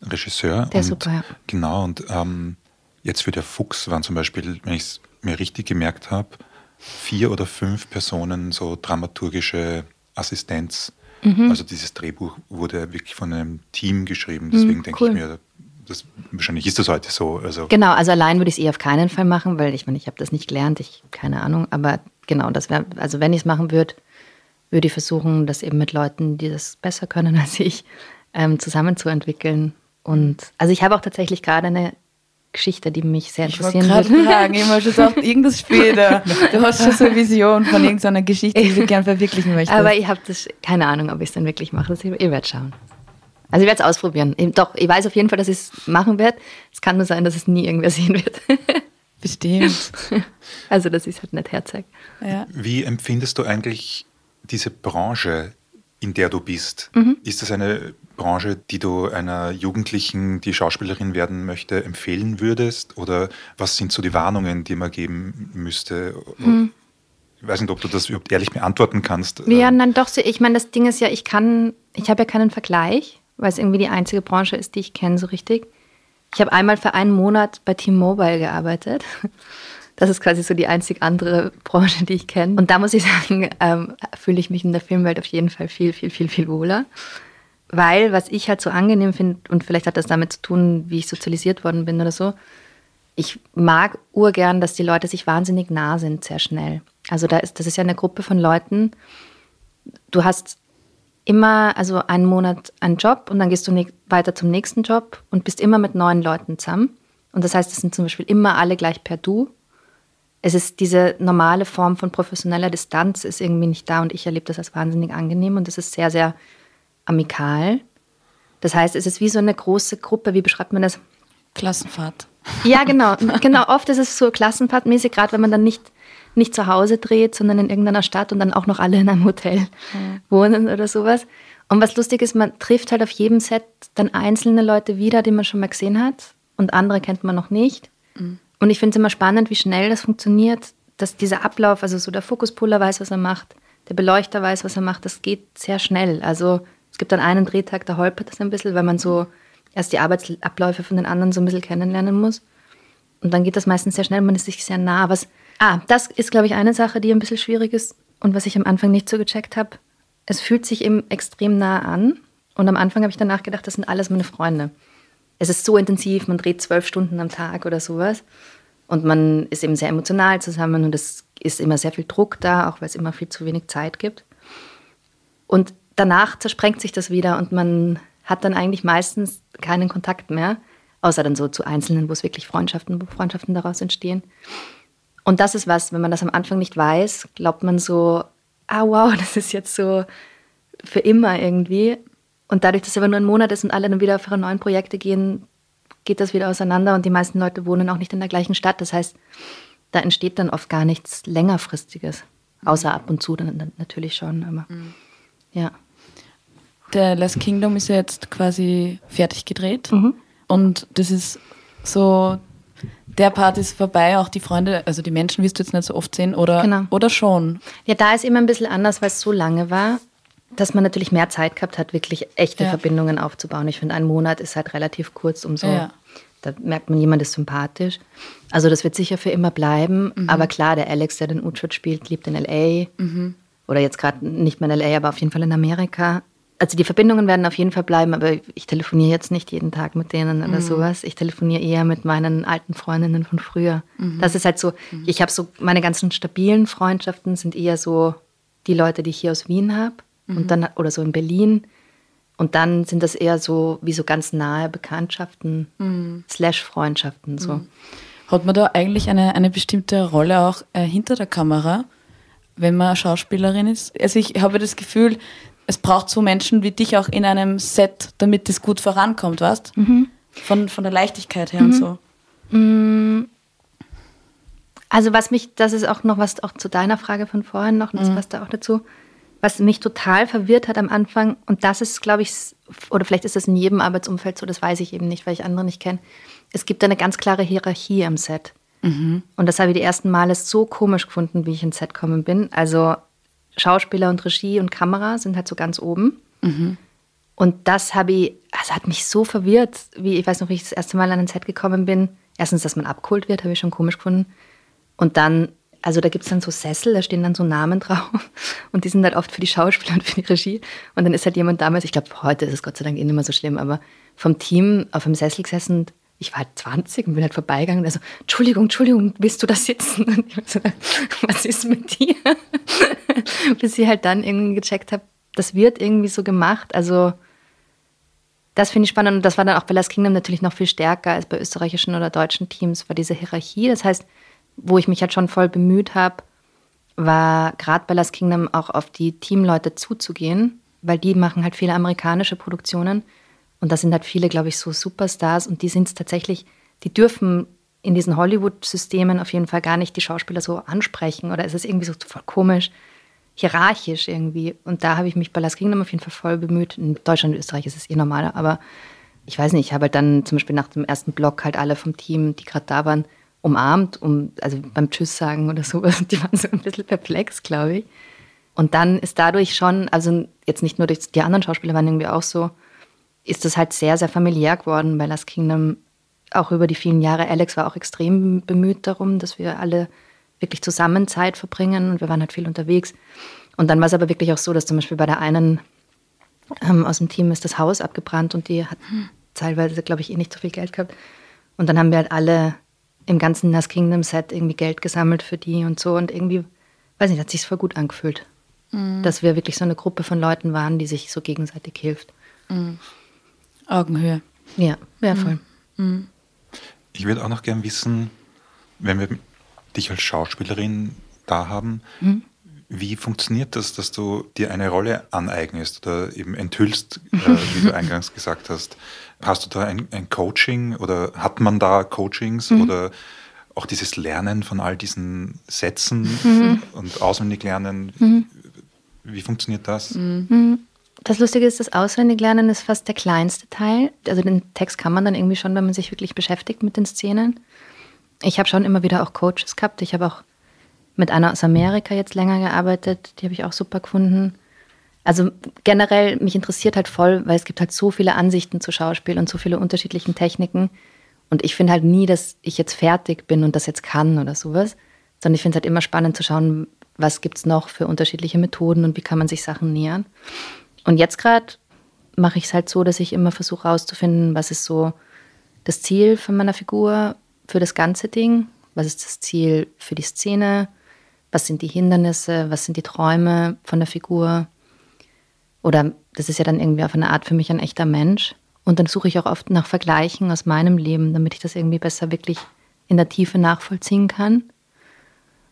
Regisseur. Mhm. Der ist und, super, ja. Genau, und ähm, jetzt für der Fuchs waren zum Beispiel, wenn ich es mir richtig gemerkt habe, vier oder fünf Personen so dramaturgische Assistenz. Mhm. Also dieses Drehbuch wurde wirklich von einem Team geschrieben. Deswegen denke cool. ich mir, das, wahrscheinlich ist das heute so. Also Genau, also allein würde ich es eh auf keinen Fall machen, weil ich meine, ich habe das nicht gelernt, ich keine Ahnung, aber genau, das wäre, also wenn ich es machen würde, würde ich versuchen, das eben mit Leuten, die das besser können <laughs> als ich, ähm, zusammenzuentwickeln. Und also ich habe auch tatsächlich gerade eine Geschichte, die mich sehr Ich wollte interessieren gerade würde. fragen, ich habe schon gedacht, irgendwas später. Du hast schon so eine Vision von irgendeiner Geschichte, die du <laughs> gern verwirklichen möchtest. Aber ich habe das, keine Ahnung, ob ich es dann wirklich mache. Das, ihr werdet schauen. Also ich werde es ausprobieren. Ich- Doch, ich weiß auf jeden Fall, dass ich es machen werde. Es kann nur sein, dass es nie irgendwer <laughs> sehen wird. Bestimmt. <laughs> also, dass ich es halt nicht herzeige. Ja. Wie empfindest du eigentlich diese Branche, in der du bist? Mhm. Ist das eine Branche, die du einer Jugendlichen, die Schauspielerin werden möchte, empfehlen würdest? Oder was sind so die Warnungen, die man geben müsste? Ich weiß nicht, ob du das überhaupt ehrlich beantworten kannst. Ja, Ähm, nein, doch. so- Ich meine, das Ding ist ja, ich kann, ich habe ja keinen Vergleich, weil es irgendwie die einzige Branche ist, die ich kenne so richtig. Ich habe einmal für einen Monat bei T-Mobile gearbeitet. Das ist quasi so die einzig andere Branche, die ich kenne. Und da muss ich sagen, ähm, fühle ich mich in der Filmwelt auf jeden Fall viel, viel, viel, viel wohler. Weil, was ich halt so angenehm finde, und vielleicht hat das damit zu tun, wie ich sozialisiert worden bin oder so, ich mag urgern, dass die Leute sich wahnsinnig nah sind, sehr schnell. Also da ist, das ist ja eine Gruppe von Leuten, du hast immer, also einen Monat einen Job und dann gehst du weiter zum nächsten Job und bist immer mit neuen Leuten zusammen. Und das heißt, es sind zum Beispiel immer alle gleich per Du. Es ist diese normale Form von professioneller Distanz ist irgendwie nicht da und ich erlebe das als wahnsinnig angenehm und das ist sehr, sehr amikal. Das heißt, es ist wie so eine große Gruppe, wie beschreibt man das? Klassenfahrt. Ja, genau. genau. Oft ist es so klassenfahrtmäßig, gerade wenn man dann nicht, nicht zu Hause dreht, sondern in irgendeiner Stadt und dann auch noch alle in einem Hotel mhm. wohnen oder sowas. Und was lustig ist, man trifft halt auf jedem Set dann einzelne Leute wieder, die man schon mal gesehen hat und andere kennt man noch nicht. Mhm. Und ich finde es immer spannend, wie schnell das funktioniert, dass dieser Ablauf, also so der Fokuspuller weiß, was er macht, der Beleuchter weiß, was er macht, das geht sehr schnell. Also es gibt dann einen Drehtag, da holpert das ein bisschen, weil man so erst die Arbeitsabläufe von den anderen so ein bisschen kennenlernen muss. Und dann geht das meistens sehr schnell, man ist sich sehr nah. Was, ah, das ist, glaube ich, eine Sache, die ein bisschen schwierig ist und was ich am Anfang nicht so gecheckt habe. Es fühlt sich eben extrem nah an. Und am Anfang habe ich danach gedacht, das sind alles meine Freunde. Es ist so intensiv, man dreht zwölf Stunden am Tag oder sowas. Und man ist eben sehr emotional zusammen und es ist immer sehr viel Druck da, auch weil es immer viel zu wenig Zeit gibt. Und danach zersprengt sich das wieder und man hat dann eigentlich meistens keinen Kontakt mehr, außer dann so zu Einzelnen, wo es wirklich Freundschaften, wo Freundschaften daraus entstehen. Und das ist was, wenn man das am Anfang nicht weiß, glaubt man so, ah wow, <laughs> das ist jetzt so für immer irgendwie. Und dadurch, dass es aber nur ein Monat ist und alle dann wieder auf ihre neuen Projekte gehen, geht das wieder auseinander und die meisten Leute wohnen auch nicht in der gleichen Stadt. Das heißt, da entsteht dann oft gar nichts längerfristiges. Außer ab und zu dann natürlich schon, aber mhm. ja. Der Last Kingdom ist ja jetzt quasi fertig gedreht mhm. und das ist so, der Part ist vorbei, auch die Freunde, also die Menschen wirst du jetzt nicht so oft sehen oder, genau. oder schon? Ja, da ist immer ein bisschen anders, weil es so lange war, dass man natürlich mehr Zeit gehabt hat, wirklich echte ja. Verbindungen aufzubauen. Ich finde, ein Monat ist halt relativ kurz, um so ja. Da merkt man, jemand ist sympathisch. Also das wird sicher für immer bleiben. Mhm. Aber klar, der Alex, der den Uhtred spielt, lebt in L.A. Mhm. Oder jetzt gerade nicht mehr in L.A., aber auf jeden Fall in Amerika. Also die Verbindungen werden auf jeden Fall bleiben, aber ich telefoniere jetzt nicht jeden Tag mit denen oder mhm. sowas. Ich telefoniere eher mit meinen alten Freundinnen von früher. Mhm. Das ist halt so, mhm. ich habe so, meine ganzen stabilen Freundschaften sind eher so die Leute, die ich hier aus Wien habe. Und mhm. dann, oder so in Berlin. Und dann sind das eher so wie so ganz nahe Bekanntschaften, mhm. slash Freundschaften. So. Hat man da eigentlich eine, eine bestimmte Rolle auch äh, hinter der Kamera, wenn man Schauspielerin ist? Also ich habe das Gefühl, es braucht so Menschen wie dich auch in einem Set, damit es gut vorankommt, weißt? Mhm. Von, von der Leichtigkeit her und mhm. so. Mhm. Also was mich, das ist auch noch was auch zu deiner Frage von vorhin noch, das mhm. passt da auch dazu was mich total verwirrt hat am Anfang, und das ist, glaube ich, oder vielleicht ist das in jedem Arbeitsumfeld so, das weiß ich eben nicht, weil ich andere nicht kenne. Es gibt eine ganz klare Hierarchie am Set. Mhm. Und das habe ich die ersten Male so komisch gefunden, wie ich ins Set gekommen bin. Also Schauspieler und Regie und Kamera sind halt so ganz oben. Mhm. Und das habe ich, also hat mich so verwirrt, wie ich weiß noch, wie ich das erste Mal an ein Set gekommen bin. Erstens, dass man abgeholt wird, habe ich schon komisch gefunden. Und dann also da gibt es dann so Sessel, da stehen dann so Namen <laughs> drauf und die sind halt oft für die Schauspieler und für die Regie. Und dann ist halt jemand damals, ich glaube, heute ist es Gott sei Dank eh nicht mehr so schlimm, aber vom Team auf dem Sessel gesessen, ich war halt 20 und bin halt vorbeigegangen. Also, Entschuldigung, Entschuldigung, willst du da sitzen? <laughs> Und ich so, was ist mit dir? <laughs> Bis ich halt dann irgendwie gecheckt habe, das wird irgendwie so gemacht. Also, das finde ich spannend. Und das war dann auch bei Last Kingdom natürlich noch viel stärker als bei österreichischen oder deutschen Teams, war diese Hierarchie. Das heißt, wo ich mich halt schon voll bemüht habe, war gerade bei Last Kingdom auch auf die Teamleute zuzugehen, weil die machen halt viele amerikanische Produktionen und da sind halt viele, glaube ich, so Superstars und die sind es tatsächlich, die dürfen in diesen Hollywood-Systemen auf jeden Fall gar nicht die Schauspieler so ansprechen oder es ist irgendwie so voll komisch, hierarchisch irgendwie. Und da habe ich mich bei Last Kingdom auf jeden Fall voll bemüht. In Deutschland und Österreich ist es eh normaler, aber ich weiß nicht, ich habe halt dann zum Beispiel nach dem ersten Block halt alle vom Team, die gerade da waren, umarmt, um, also beim Tschüss sagen oder sowas. Die waren so ein bisschen perplex, glaube ich. Und dann ist dadurch schon, also jetzt nicht nur durch die anderen Schauspieler waren irgendwie auch so, ist das halt sehr, sehr familiär geworden bei Last Kingdom. Auch über die vielen Jahre. Alex war auch extrem bemüht darum, dass wir alle wirklich zusammen Zeit verbringen und wir waren halt viel unterwegs. Und dann war es aber wirklich auch so, dass zum Beispiel bei der einen ähm, aus dem Team ist das Haus abgebrannt und die hat hm. teilweise, glaube ich, eh nicht so viel Geld gehabt. Und dann haben wir halt alle im ganzen Last Kingdom Set irgendwie Geld gesammelt für die und so. Und irgendwie, weiß nicht, hat sich voll gut angefühlt. Mhm. Dass wir wirklich so eine Gruppe von Leuten waren, die sich so gegenseitig hilft. Mhm. Augenhöhe. Ja, ja, voll. Mhm. Ich würde auch noch gern wissen, wenn wir dich als Schauspielerin da haben, mhm. Wie funktioniert das, dass du dir eine Rolle aneignest oder eben enthüllst, äh, wie du <laughs> eingangs gesagt hast? Hast du da ein, ein Coaching oder hat man da Coachings mhm. oder auch dieses Lernen von all diesen Sätzen mhm. und auswendig lernen? Mhm. Wie funktioniert das? Mhm. Das Lustige ist, das Auswendiglernen ist fast der kleinste Teil. Also den Text kann man dann irgendwie schon, wenn man sich wirklich beschäftigt mit den Szenen. Ich habe schon immer wieder auch Coaches gehabt. Ich habe auch mit einer aus Amerika jetzt länger gearbeitet. Die habe ich auch super gefunden. Also generell, mich interessiert halt voll, weil es gibt halt so viele Ansichten zu Schauspiel und so viele unterschiedlichen Techniken. Und ich finde halt nie, dass ich jetzt fertig bin und das jetzt kann oder sowas. Sondern ich finde es halt immer spannend zu schauen, was gibt es noch für unterschiedliche Methoden und wie kann man sich Sachen nähern. Und jetzt gerade mache ich es halt so, dass ich immer versuche herauszufinden, was ist so das Ziel von meiner Figur für das ganze Ding, was ist das Ziel für die Szene, was sind die Hindernisse, was sind die Träume von der Figur. Oder das ist ja dann irgendwie auf eine Art für mich ein echter Mensch. Und dann suche ich auch oft nach Vergleichen aus meinem Leben, damit ich das irgendwie besser wirklich in der Tiefe nachvollziehen kann.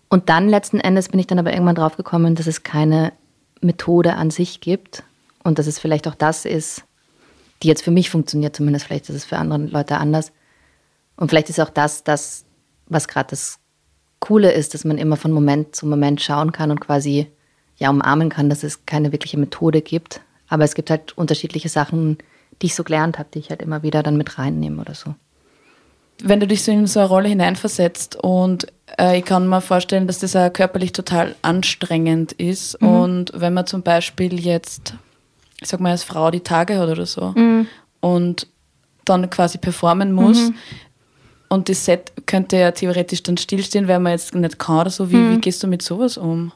Und dann letzten Endes bin ich dann aber irgendwann drauf gekommen, dass es keine Methode an sich gibt, und dass es vielleicht auch das ist, die jetzt für mich funktioniert, zumindest vielleicht ist es für andere Leute anders. Und vielleicht ist auch das, das was gerade das Coole ist, dass man immer von Moment zu Moment schauen kann und quasi ja umarmen kann, dass es keine wirkliche Methode gibt. Aber es gibt halt unterschiedliche Sachen, die ich so gelernt habe, die ich halt immer wieder dann mit reinnehme oder so. Wenn du dich so in so eine Rolle hineinversetzt und äh, ich kann mir vorstellen, dass das ja körperlich total anstrengend ist mhm. und wenn man zum Beispiel jetzt ich sag mal, als Frau die Tage hat oder so mhm. und dann quasi performen muss. Mhm. Und das Set könnte ja theoretisch dann stillstehen, weil man jetzt nicht kann oder so. Wie, mhm. wie gehst du mit sowas um?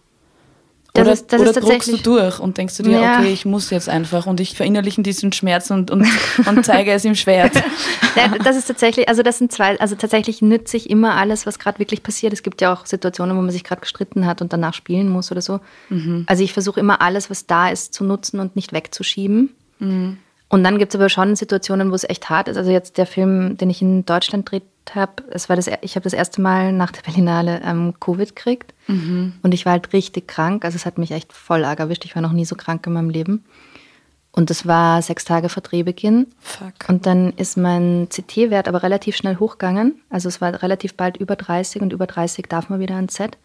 Das oder ist, oder druckst du durch und denkst du dir, ja. okay, ich muss jetzt einfach und ich verinnerliche diesen Schmerz und, und, und zeige es im Schwert. <laughs> das ist tatsächlich, also das sind zwei, also tatsächlich nütze ich immer alles, was gerade wirklich passiert. Es gibt ja auch Situationen, wo man sich gerade gestritten hat und danach spielen muss oder so. Mhm. Also ich versuche immer alles, was da ist, zu nutzen und nicht wegzuschieben. Mhm. Und dann gibt es aber schon Situationen, wo es echt hart ist. Also jetzt der Film, den ich in Deutschland dreht habe, es war das, ich habe das erste Mal nach der Berlinale ähm, Covid gekriegt mhm. und ich war halt richtig krank. Also es hat mich echt voll arg erwischt. Ich war noch nie so krank in meinem Leben. Und das war sechs Tage vor Drehbeginn. Fuck. Und dann ist mein CT-Wert aber relativ schnell hochgegangen. Also es war relativ bald über 30 und über 30 darf man wieder ans Set.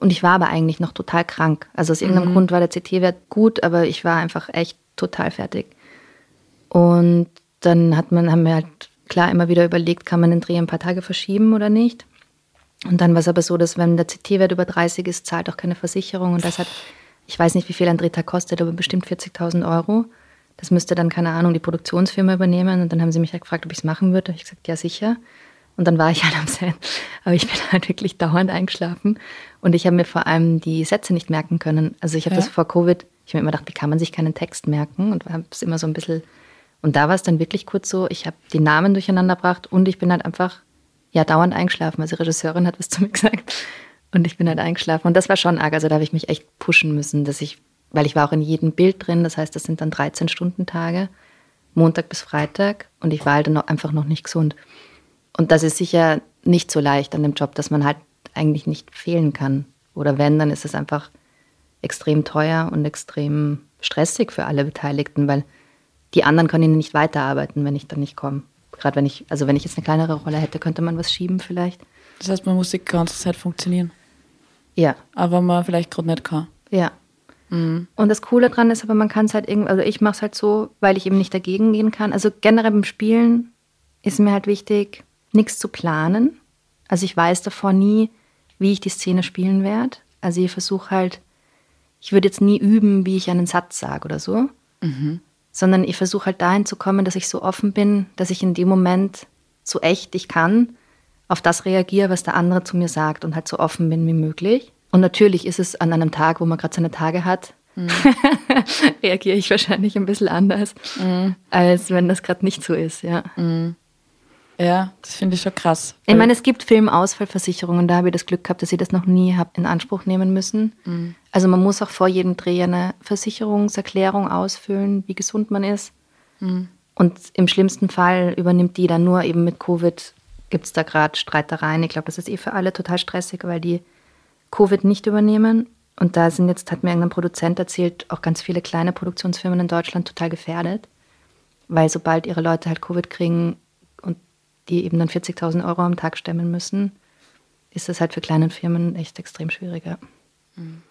Und ich war aber eigentlich noch total krank. Also aus irgendeinem mhm. Grund war der CT-Wert gut, aber ich war einfach echt total fertig. Und dann hat man, haben wir halt klar immer wieder überlegt, kann man den Dreh ein paar Tage verschieben oder nicht. Und dann war es aber so, dass wenn der CT-Wert über 30 ist, zahlt auch keine Versicherung. Und das hat, ich weiß nicht, wie viel ein Drehtag kostet, aber bestimmt 40.000 Euro. Das müsste dann, keine Ahnung, die Produktionsfirma übernehmen. Und dann haben sie mich halt gefragt, ob ich es machen würde. Ich gesagt, ja, sicher. Und dann war ich halt am Set. Aber ich bin <laughs> halt wirklich dauernd eingeschlafen. Und ich habe mir vor allem die Sätze nicht merken können. Also ich habe ja. das vor Covid, ich habe mir immer gedacht, wie kann man sich keinen Text merken? Und habe es immer so ein bisschen und da war es dann wirklich kurz so, ich habe die Namen durcheinander gebracht und ich bin halt einfach ja dauernd eingeschlafen. Also die Regisseurin hat was zu mir <laughs> gesagt und ich bin halt eingeschlafen. Und das war schon arg. Also da habe ich mich echt pushen müssen, dass ich, weil ich war auch in jedem Bild drin, das heißt, das sind dann 13 Stunden Tage, Montag bis Freitag und ich war halt noch, einfach noch nicht gesund. Und das ist sicher nicht so leicht an dem Job, dass man halt eigentlich nicht fehlen kann. Oder wenn, dann ist es einfach extrem teuer und extrem stressig für alle Beteiligten, weil die anderen können nicht weiterarbeiten, wenn ich dann nicht komme. Gerade wenn ich, also wenn ich jetzt eine kleinere Rolle hätte, könnte man was schieben vielleicht. Das heißt, man muss die ganze Zeit funktionieren. Ja. Aber man vielleicht gerade nicht kann. Ja. Mhm. Und das Coole daran ist aber, man kann es halt irgendwie, also ich mache es halt so, weil ich eben nicht dagegen gehen kann. Also generell beim Spielen ist mir halt wichtig, nichts zu planen. Also ich weiß davor nie, wie ich die Szene spielen werde. Also ich versuche halt, ich würde jetzt nie üben, wie ich einen Satz sage oder so. Mhm sondern ich versuche halt dahin zu kommen, dass ich so offen bin, dass ich in dem Moment so echt ich kann auf das reagiere, was der andere zu mir sagt und halt so offen bin wie möglich. Und natürlich ist es an einem Tag, wo man gerade seine Tage hat, mhm. <laughs> reagiere ich wahrscheinlich ein bisschen anders, mhm. als wenn das gerade nicht so ist, ja. Mhm. Ja, das finde ich schon krass. Ich meine, es gibt Filmausfallversicherungen, da habe ich das Glück gehabt, dass ich das noch nie habe in Anspruch nehmen müssen. Mhm. Also man muss auch vor jedem Dreh eine Versicherungserklärung ausfüllen, wie gesund man ist. Mhm. Und im schlimmsten Fall übernimmt die dann nur eben mit Covid, gibt es da gerade Streitereien. Ich glaube, das ist eh für alle total stressig, weil die Covid nicht übernehmen. Und da sind jetzt, hat mir irgendein Produzent erzählt, auch ganz viele kleine Produktionsfirmen in Deutschland total gefährdet. Weil sobald ihre Leute halt Covid kriegen die eben dann 40.000 Euro am Tag stemmen müssen, ist das halt für kleine Firmen echt extrem schwieriger.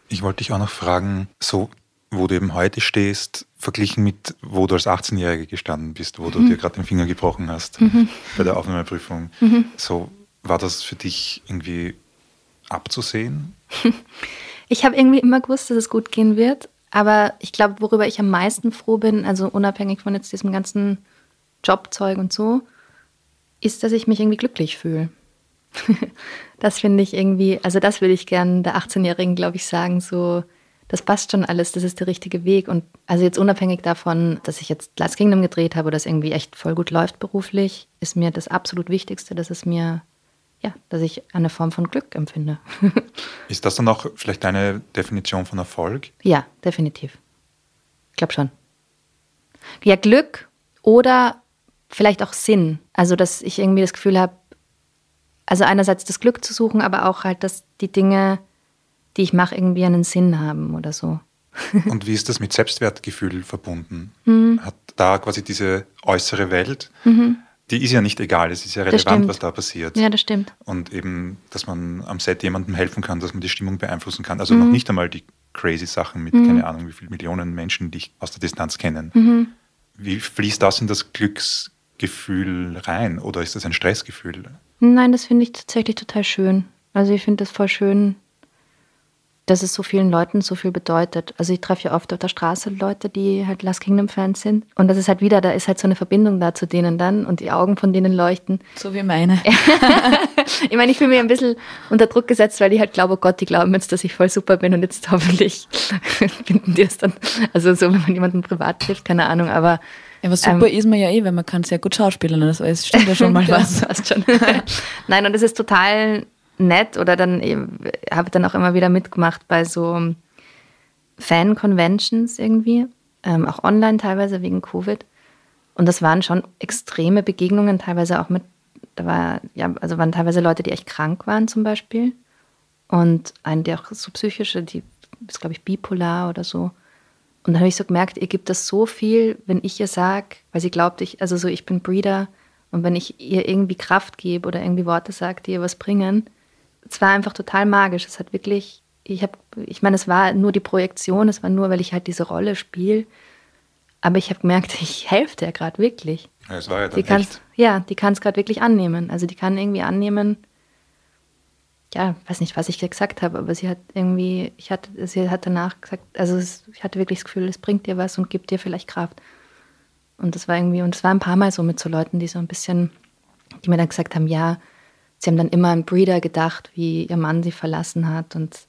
Ich wollte dich auch noch fragen, so wo du eben heute stehst, verglichen mit wo du als 18-Jährige gestanden bist, wo du Mhm. dir gerade den Finger gebrochen hast bei der Aufnahmeprüfung. Mhm. So war das für dich irgendwie abzusehen? <laughs> Ich habe irgendwie immer gewusst, dass es gut gehen wird. Aber ich glaube, worüber ich am meisten froh bin, also unabhängig von jetzt diesem ganzen Jobzeug und so, ist, dass ich mich irgendwie glücklich fühle. <laughs> das finde ich irgendwie, also das würde ich gerne der 18-Jährigen, glaube ich, sagen, so, das passt schon alles, das ist der richtige Weg. Und also jetzt unabhängig davon, dass ich jetzt Last Kingdom gedreht habe oder es irgendwie echt voll gut läuft beruflich, ist mir das absolut Wichtigste, dass es mir, ja, dass ich eine Form von Glück empfinde. <laughs> Ist das dann auch vielleicht deine Definition von Erfolg? Ja, definitiv. Ich glaube schon. Ja, Glück oder vielleicht auch Sinn. Also, dass ich irgendwie das Gefühl habe, also einerseits das Glück zu suchen, aber auch halt, dass die Dinge, die ich mache, irgendwie einen Sinn haben oder so. <laughs> Und wie ist das mit Selbstwertgefühl verbunden? Mhm. Hat da quasi diese äußere Welt, die ist ja nicht egal, es ist ja relevant, was da passiert. Ja, das stimmt. Und eben, dass man am Set jemandem helfen kann, dass man die Stimmung beeinflussen kann. Mhm. Also noch nicht einmal die crazy Sachen mit, keine Ahnung, wie viele Millionen Menschen dich aus der Distanz kennen. Mhm. Wie fließt das in das Glücksgefühl rein? Oder ist das ein Stressgefühl? Nein, das finde ich tatsächlich total schön. Also ich finde das voll schön, dass es so vielen Leuten so viel bedeutet. Also ich treffe ja oft auf der Straße Leute, die halt Last Kingdom Fans sind. Und das ist halt wieder, da ist halt so eine Verbindung da zu denen dann und die Augen von denen leuchten. So wie meine. <laughs> Ich meine, ich fühle mich ein bisschen unter Druck gesetzt, weil die halt glauben, oh Gott, die glauben jetzt, dass ich voll super bin und jetzt hoffentlich <laughs> finden die es dann. Also so, wenn man jemanden privat trifft, keine Ahnung, aber Ja, aber super ist man ja eh, weil man kann sehr gut schauspielern. Das es stimmt ja schon <laughs> mal Ja, was. passt schon. <laughs> Nein, und es ist total nett oder dann habe ich dann auch immer wieder mitgemacht bei so Fan-Conventions irgendwie, ähm, auch online teilweise wegen Covid. Und das waren schon extreme Begegnungen, teilweise auch mit, da war, ja, also waren teilweise Leute, die echt krank waren zum Beispiel. Und eine, die auch so psychische, die ist, glaube ich, bipolar oder so. Und dann habe ich so gemerkt, ihr gibt das so viel, wenn ich ihr sage, weil sie glaubt, ich, also so, ich bin Breeder und wenn ich ihr irgendwie Kraft gebe oder irgendwie Worte sage, die ihr was bringen, es war einfach total magisch. Es hat wirklich, ich habe, ich meine, es war nur die Projektion, es war nur, weil ich halt diese Rolle spiele. Aber ich habe gemerkt, <laughs> ich helfe der gerade wirklich. Ja, es war ja dann Die echt. ja, die kann es gerade wirklich annehmen. Also die kann irgendwie annehmen, ja, weiß nicht, was ich gesagt habe, aber sie hat irgendwie, ich hatte, sie hat danach gesagt, also es, ich hatte wirklich das Gefühl, es bringt dir was und gibt dir vielleicht Kraft. Und das war irgendwie, und es war ein paar Mal so mit so Leuten, die so ein bisschen, die mir dann gesagt haben, ja, sie haben dann immer an Breeder gedacht, wie ihr Mann sie verlassen hat und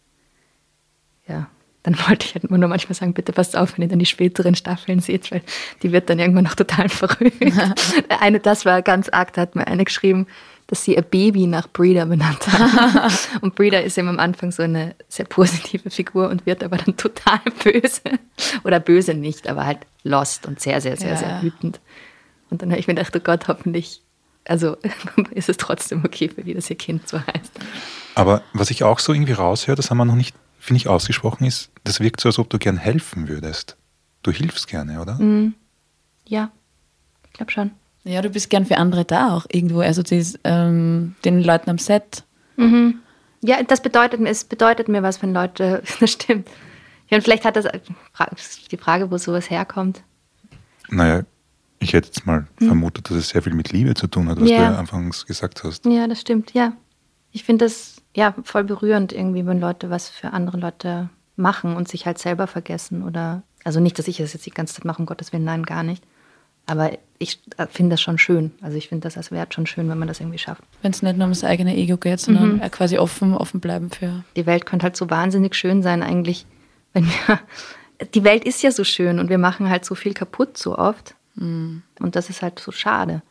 ja, dann <laughs> wollte ich halt nur manchmal sagen, bitte passt auf, wenn ihr dann die späteren Staffeln seht, weil die wird dann irgendwann noch total <laughs> verrückt. <laughs> eine, das war ganz arg, da hat mir eine geschrieben, dass sie ihr Baby nach Breeder benannt hat. <laughs> und Breeder ist eben am Anfang so eine sehr positive Figur und wird aber dann <laughs> total böse. Oder böse nicht, aber halt lost und sehr, sehr, sehr, Ja. sehr wütend. Und dann habe ich mir gedacht, oh Gott, hoffentlich, also <laughs> ist es trotzdem okay für die, dass ihr Kind so heißt. Aber was ich auch so irgendwie raushöre, das haben wir noch nicht, finde ich, ausgesprochen, ist, das wirkt so, als ob du gern helfen würdest. Du hilfst gerne, oder? Mhm. Ja, ich glaube schon. Ja, du bist gern für andere da auch irgendwo. Also dies, ähm, den Leuten am Set. Ja, das bedeutet mir, es bedeutet mir was, wenn Leute, <laughs> das stimmt. Ja, und vielleicht hat das die Frage, wo sowas herkommt. Naja, ich hätte jetzt mal vermutet, dass es sehr viel mit Liebe zu tun hat, was Ja. du ja anfangs gesagt hast. Ja, das stimmt, ja. Ich finde das ja voll berührend irgendwie, wenn Leute was für andere Leute machen und sich halt selber vergessen oder also nicht, dass ich das jetzt die ganze Zeit mache, um Gottes Willen, nein, gar nicht. Aber ich finde das schon schön. Also ich finde das als Wert schon schön, wenn man das irgendwie schafft. Wenn es nicht nur ums eigene Ego geht, sondern äh, quasi offen, offen bleiben für. Die Welt könnte halt so wahnsinnig schön sein eigentlich, wenn wir <laughs> die Welt ist ja so schön und wir machen halt so viel kaputt so oft. Und das ist halt so schade.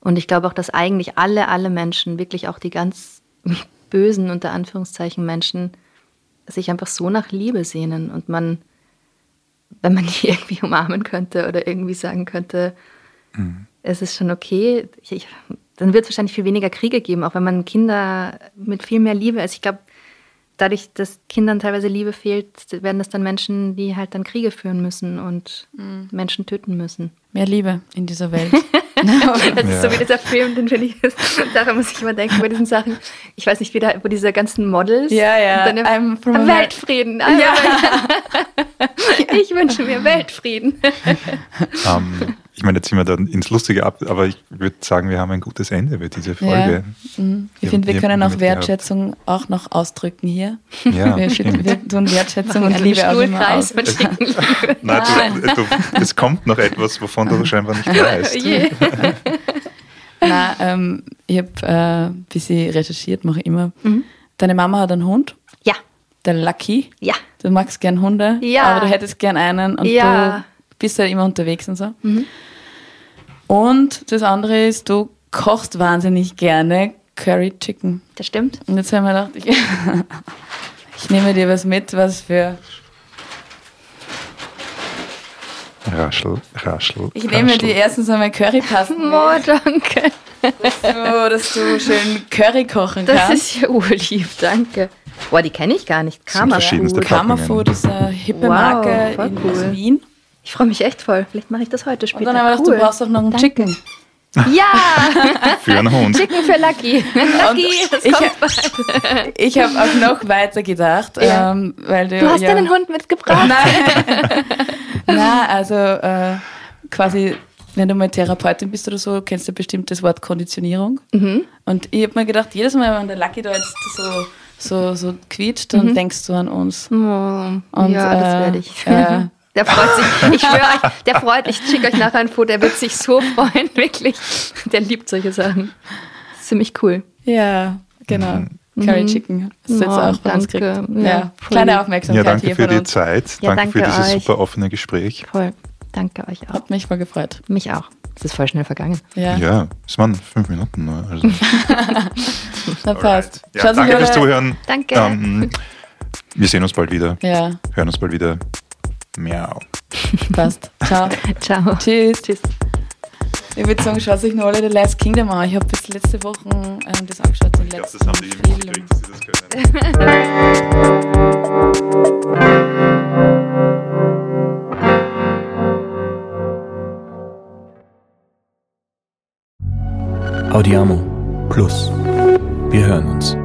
Und ich glaube auch, dass eigentlich alle, alle Menschen, wirklich auch die ganz <laughs> bösen, unter Anführungszeichen Menschen, sich einfach so nach Liebe sehnen und man, wenn man <laughs> die irgendwie umarmen könnte oder irgendwie sagen könnte, es ist schon okay, ich, ich, dann wird es wahrscheinlich viel weniger Kriege geben, auch wenn man Kinder mit viel mehr Liebe, also ich glaube, dadurch, dass Kindern teilweise Liebe fehlt, werden das dann Menschen, die halt dann Kriege führen müssen und mhm. Menschen töten müssen. Mehr Liebe in dieser Welt. <laughs> das ist so wie dieser Film, den finde ich, daran muss ich immer denken bei diesen Sachen. Ich weiß nicht, wie da, wo diese ganzen Models. Ja, ja. Dann im, Weltfrieden. Ja. <laughs> ich wünsche mir Weltfrieden. <laughs> Um, ähm, ich meine, jetzt sind wir dann ins Lustige ab, aber ich würde sagen, wir haben ein gutes Ende für diese Folge. Ja. Mhm. Ich finde, wir können auch Wertschätzung gehabt. auch noch ausdrücken hier. Ja, <laughs> wir, wir tun Wertschätzung und Liebe auch immer aus. <laughs> Nein, du, du, es kommt noch etwas, wovon du scheinbar nicht <laughs> weißt. Nein, ähm, ich habe äh, ein bisschen recherchiert, mache ich immer. Mhm. Deine Mama hat einen Hund? Ja. Der Lucky? Ja. Du magst gern Hunde? Ja. Aber du hättest gern einen und ja. du bist ja immer unterwegs und so. Mhm. Und das andere ist, du kochst wahnsinnig gerne Curry Chicken. Das stimmt. Und jetzt haben wir gedacht, ich, <laughs> ich nehme dir was mit, was für. Raschel, raschel. Ich nehme raschel. dir erstens einmal Currypasten. <laughs> Oh, danke. Dass du, dass du schön Curry kochen das kannst. Das ist ja urlieb, danke. Boah, die kenne ich gar nicht. Karma Food. Karma Food ist eine hippe wow, Marke in cool. Wien. Ich freue mich echt voll. Vielleicht mache ich das heute später. Und dann haben wir gedacht, du brauchst auch noch einen Danke. Chicken. Ja! <laughs> für einen Hund. Chicken für Lucky. Lucky, das ich, kommt bald. <laughs> Ich habe auch noch weiter gedacht, ja. ähm, weil du. Du hast ja, deinen Hund mitgebracht. Nein, <laughs> Nein also äh, quasi, wenn du mal Therapeutin bist oder so, kennst du bestimmt das Wort Konditionierung. Mhm. Und ich habe mir gedacht, jedes Mal, wenn der Lucky da jetzt so, so, so quietscht, dann mhm. denkst du an uns. Oh, Und, ja, das werde ich. Äh, der freut sich. <laughs> Ich schwöre euch, der freut, ich schicke euch nachher ein Foto, der wird sich so freuen, <laughs> wirklich. Der liebt solche Sachen. Ziemlich cool. Ja, genau. Mhm. Curry Chicken. Das ist jetzt oh, auch danke. Ja, ja. Kleine Aufmerksamkeit Ja, danke hier für die uns. Zeit. Ja, danke, danke für dieses euch. super offene Gespräch. Voll. Danke euch auch. Hat mich voll gefreut. Mich auch. Es ist voll schnell vergangen. Ja, Ja, es waren fünf Minuten nur. Also. <laughs> na passt. Ja, danke fürs Zuhören. Danke. Ähm, wir sehen uns bald wieder. Ja, Hören uns bald wieder. Miau. passt. Ciao. <laughs> Ciao. Tschüss. Tschüss. Ich würde sagen, schaut euch noch alle The Last Kingdom an. Ich habe bis letzte Woche ähm, das angeschaut. Den letzten Film. dass sie das können. Audiamo Plus. Wir hören uns.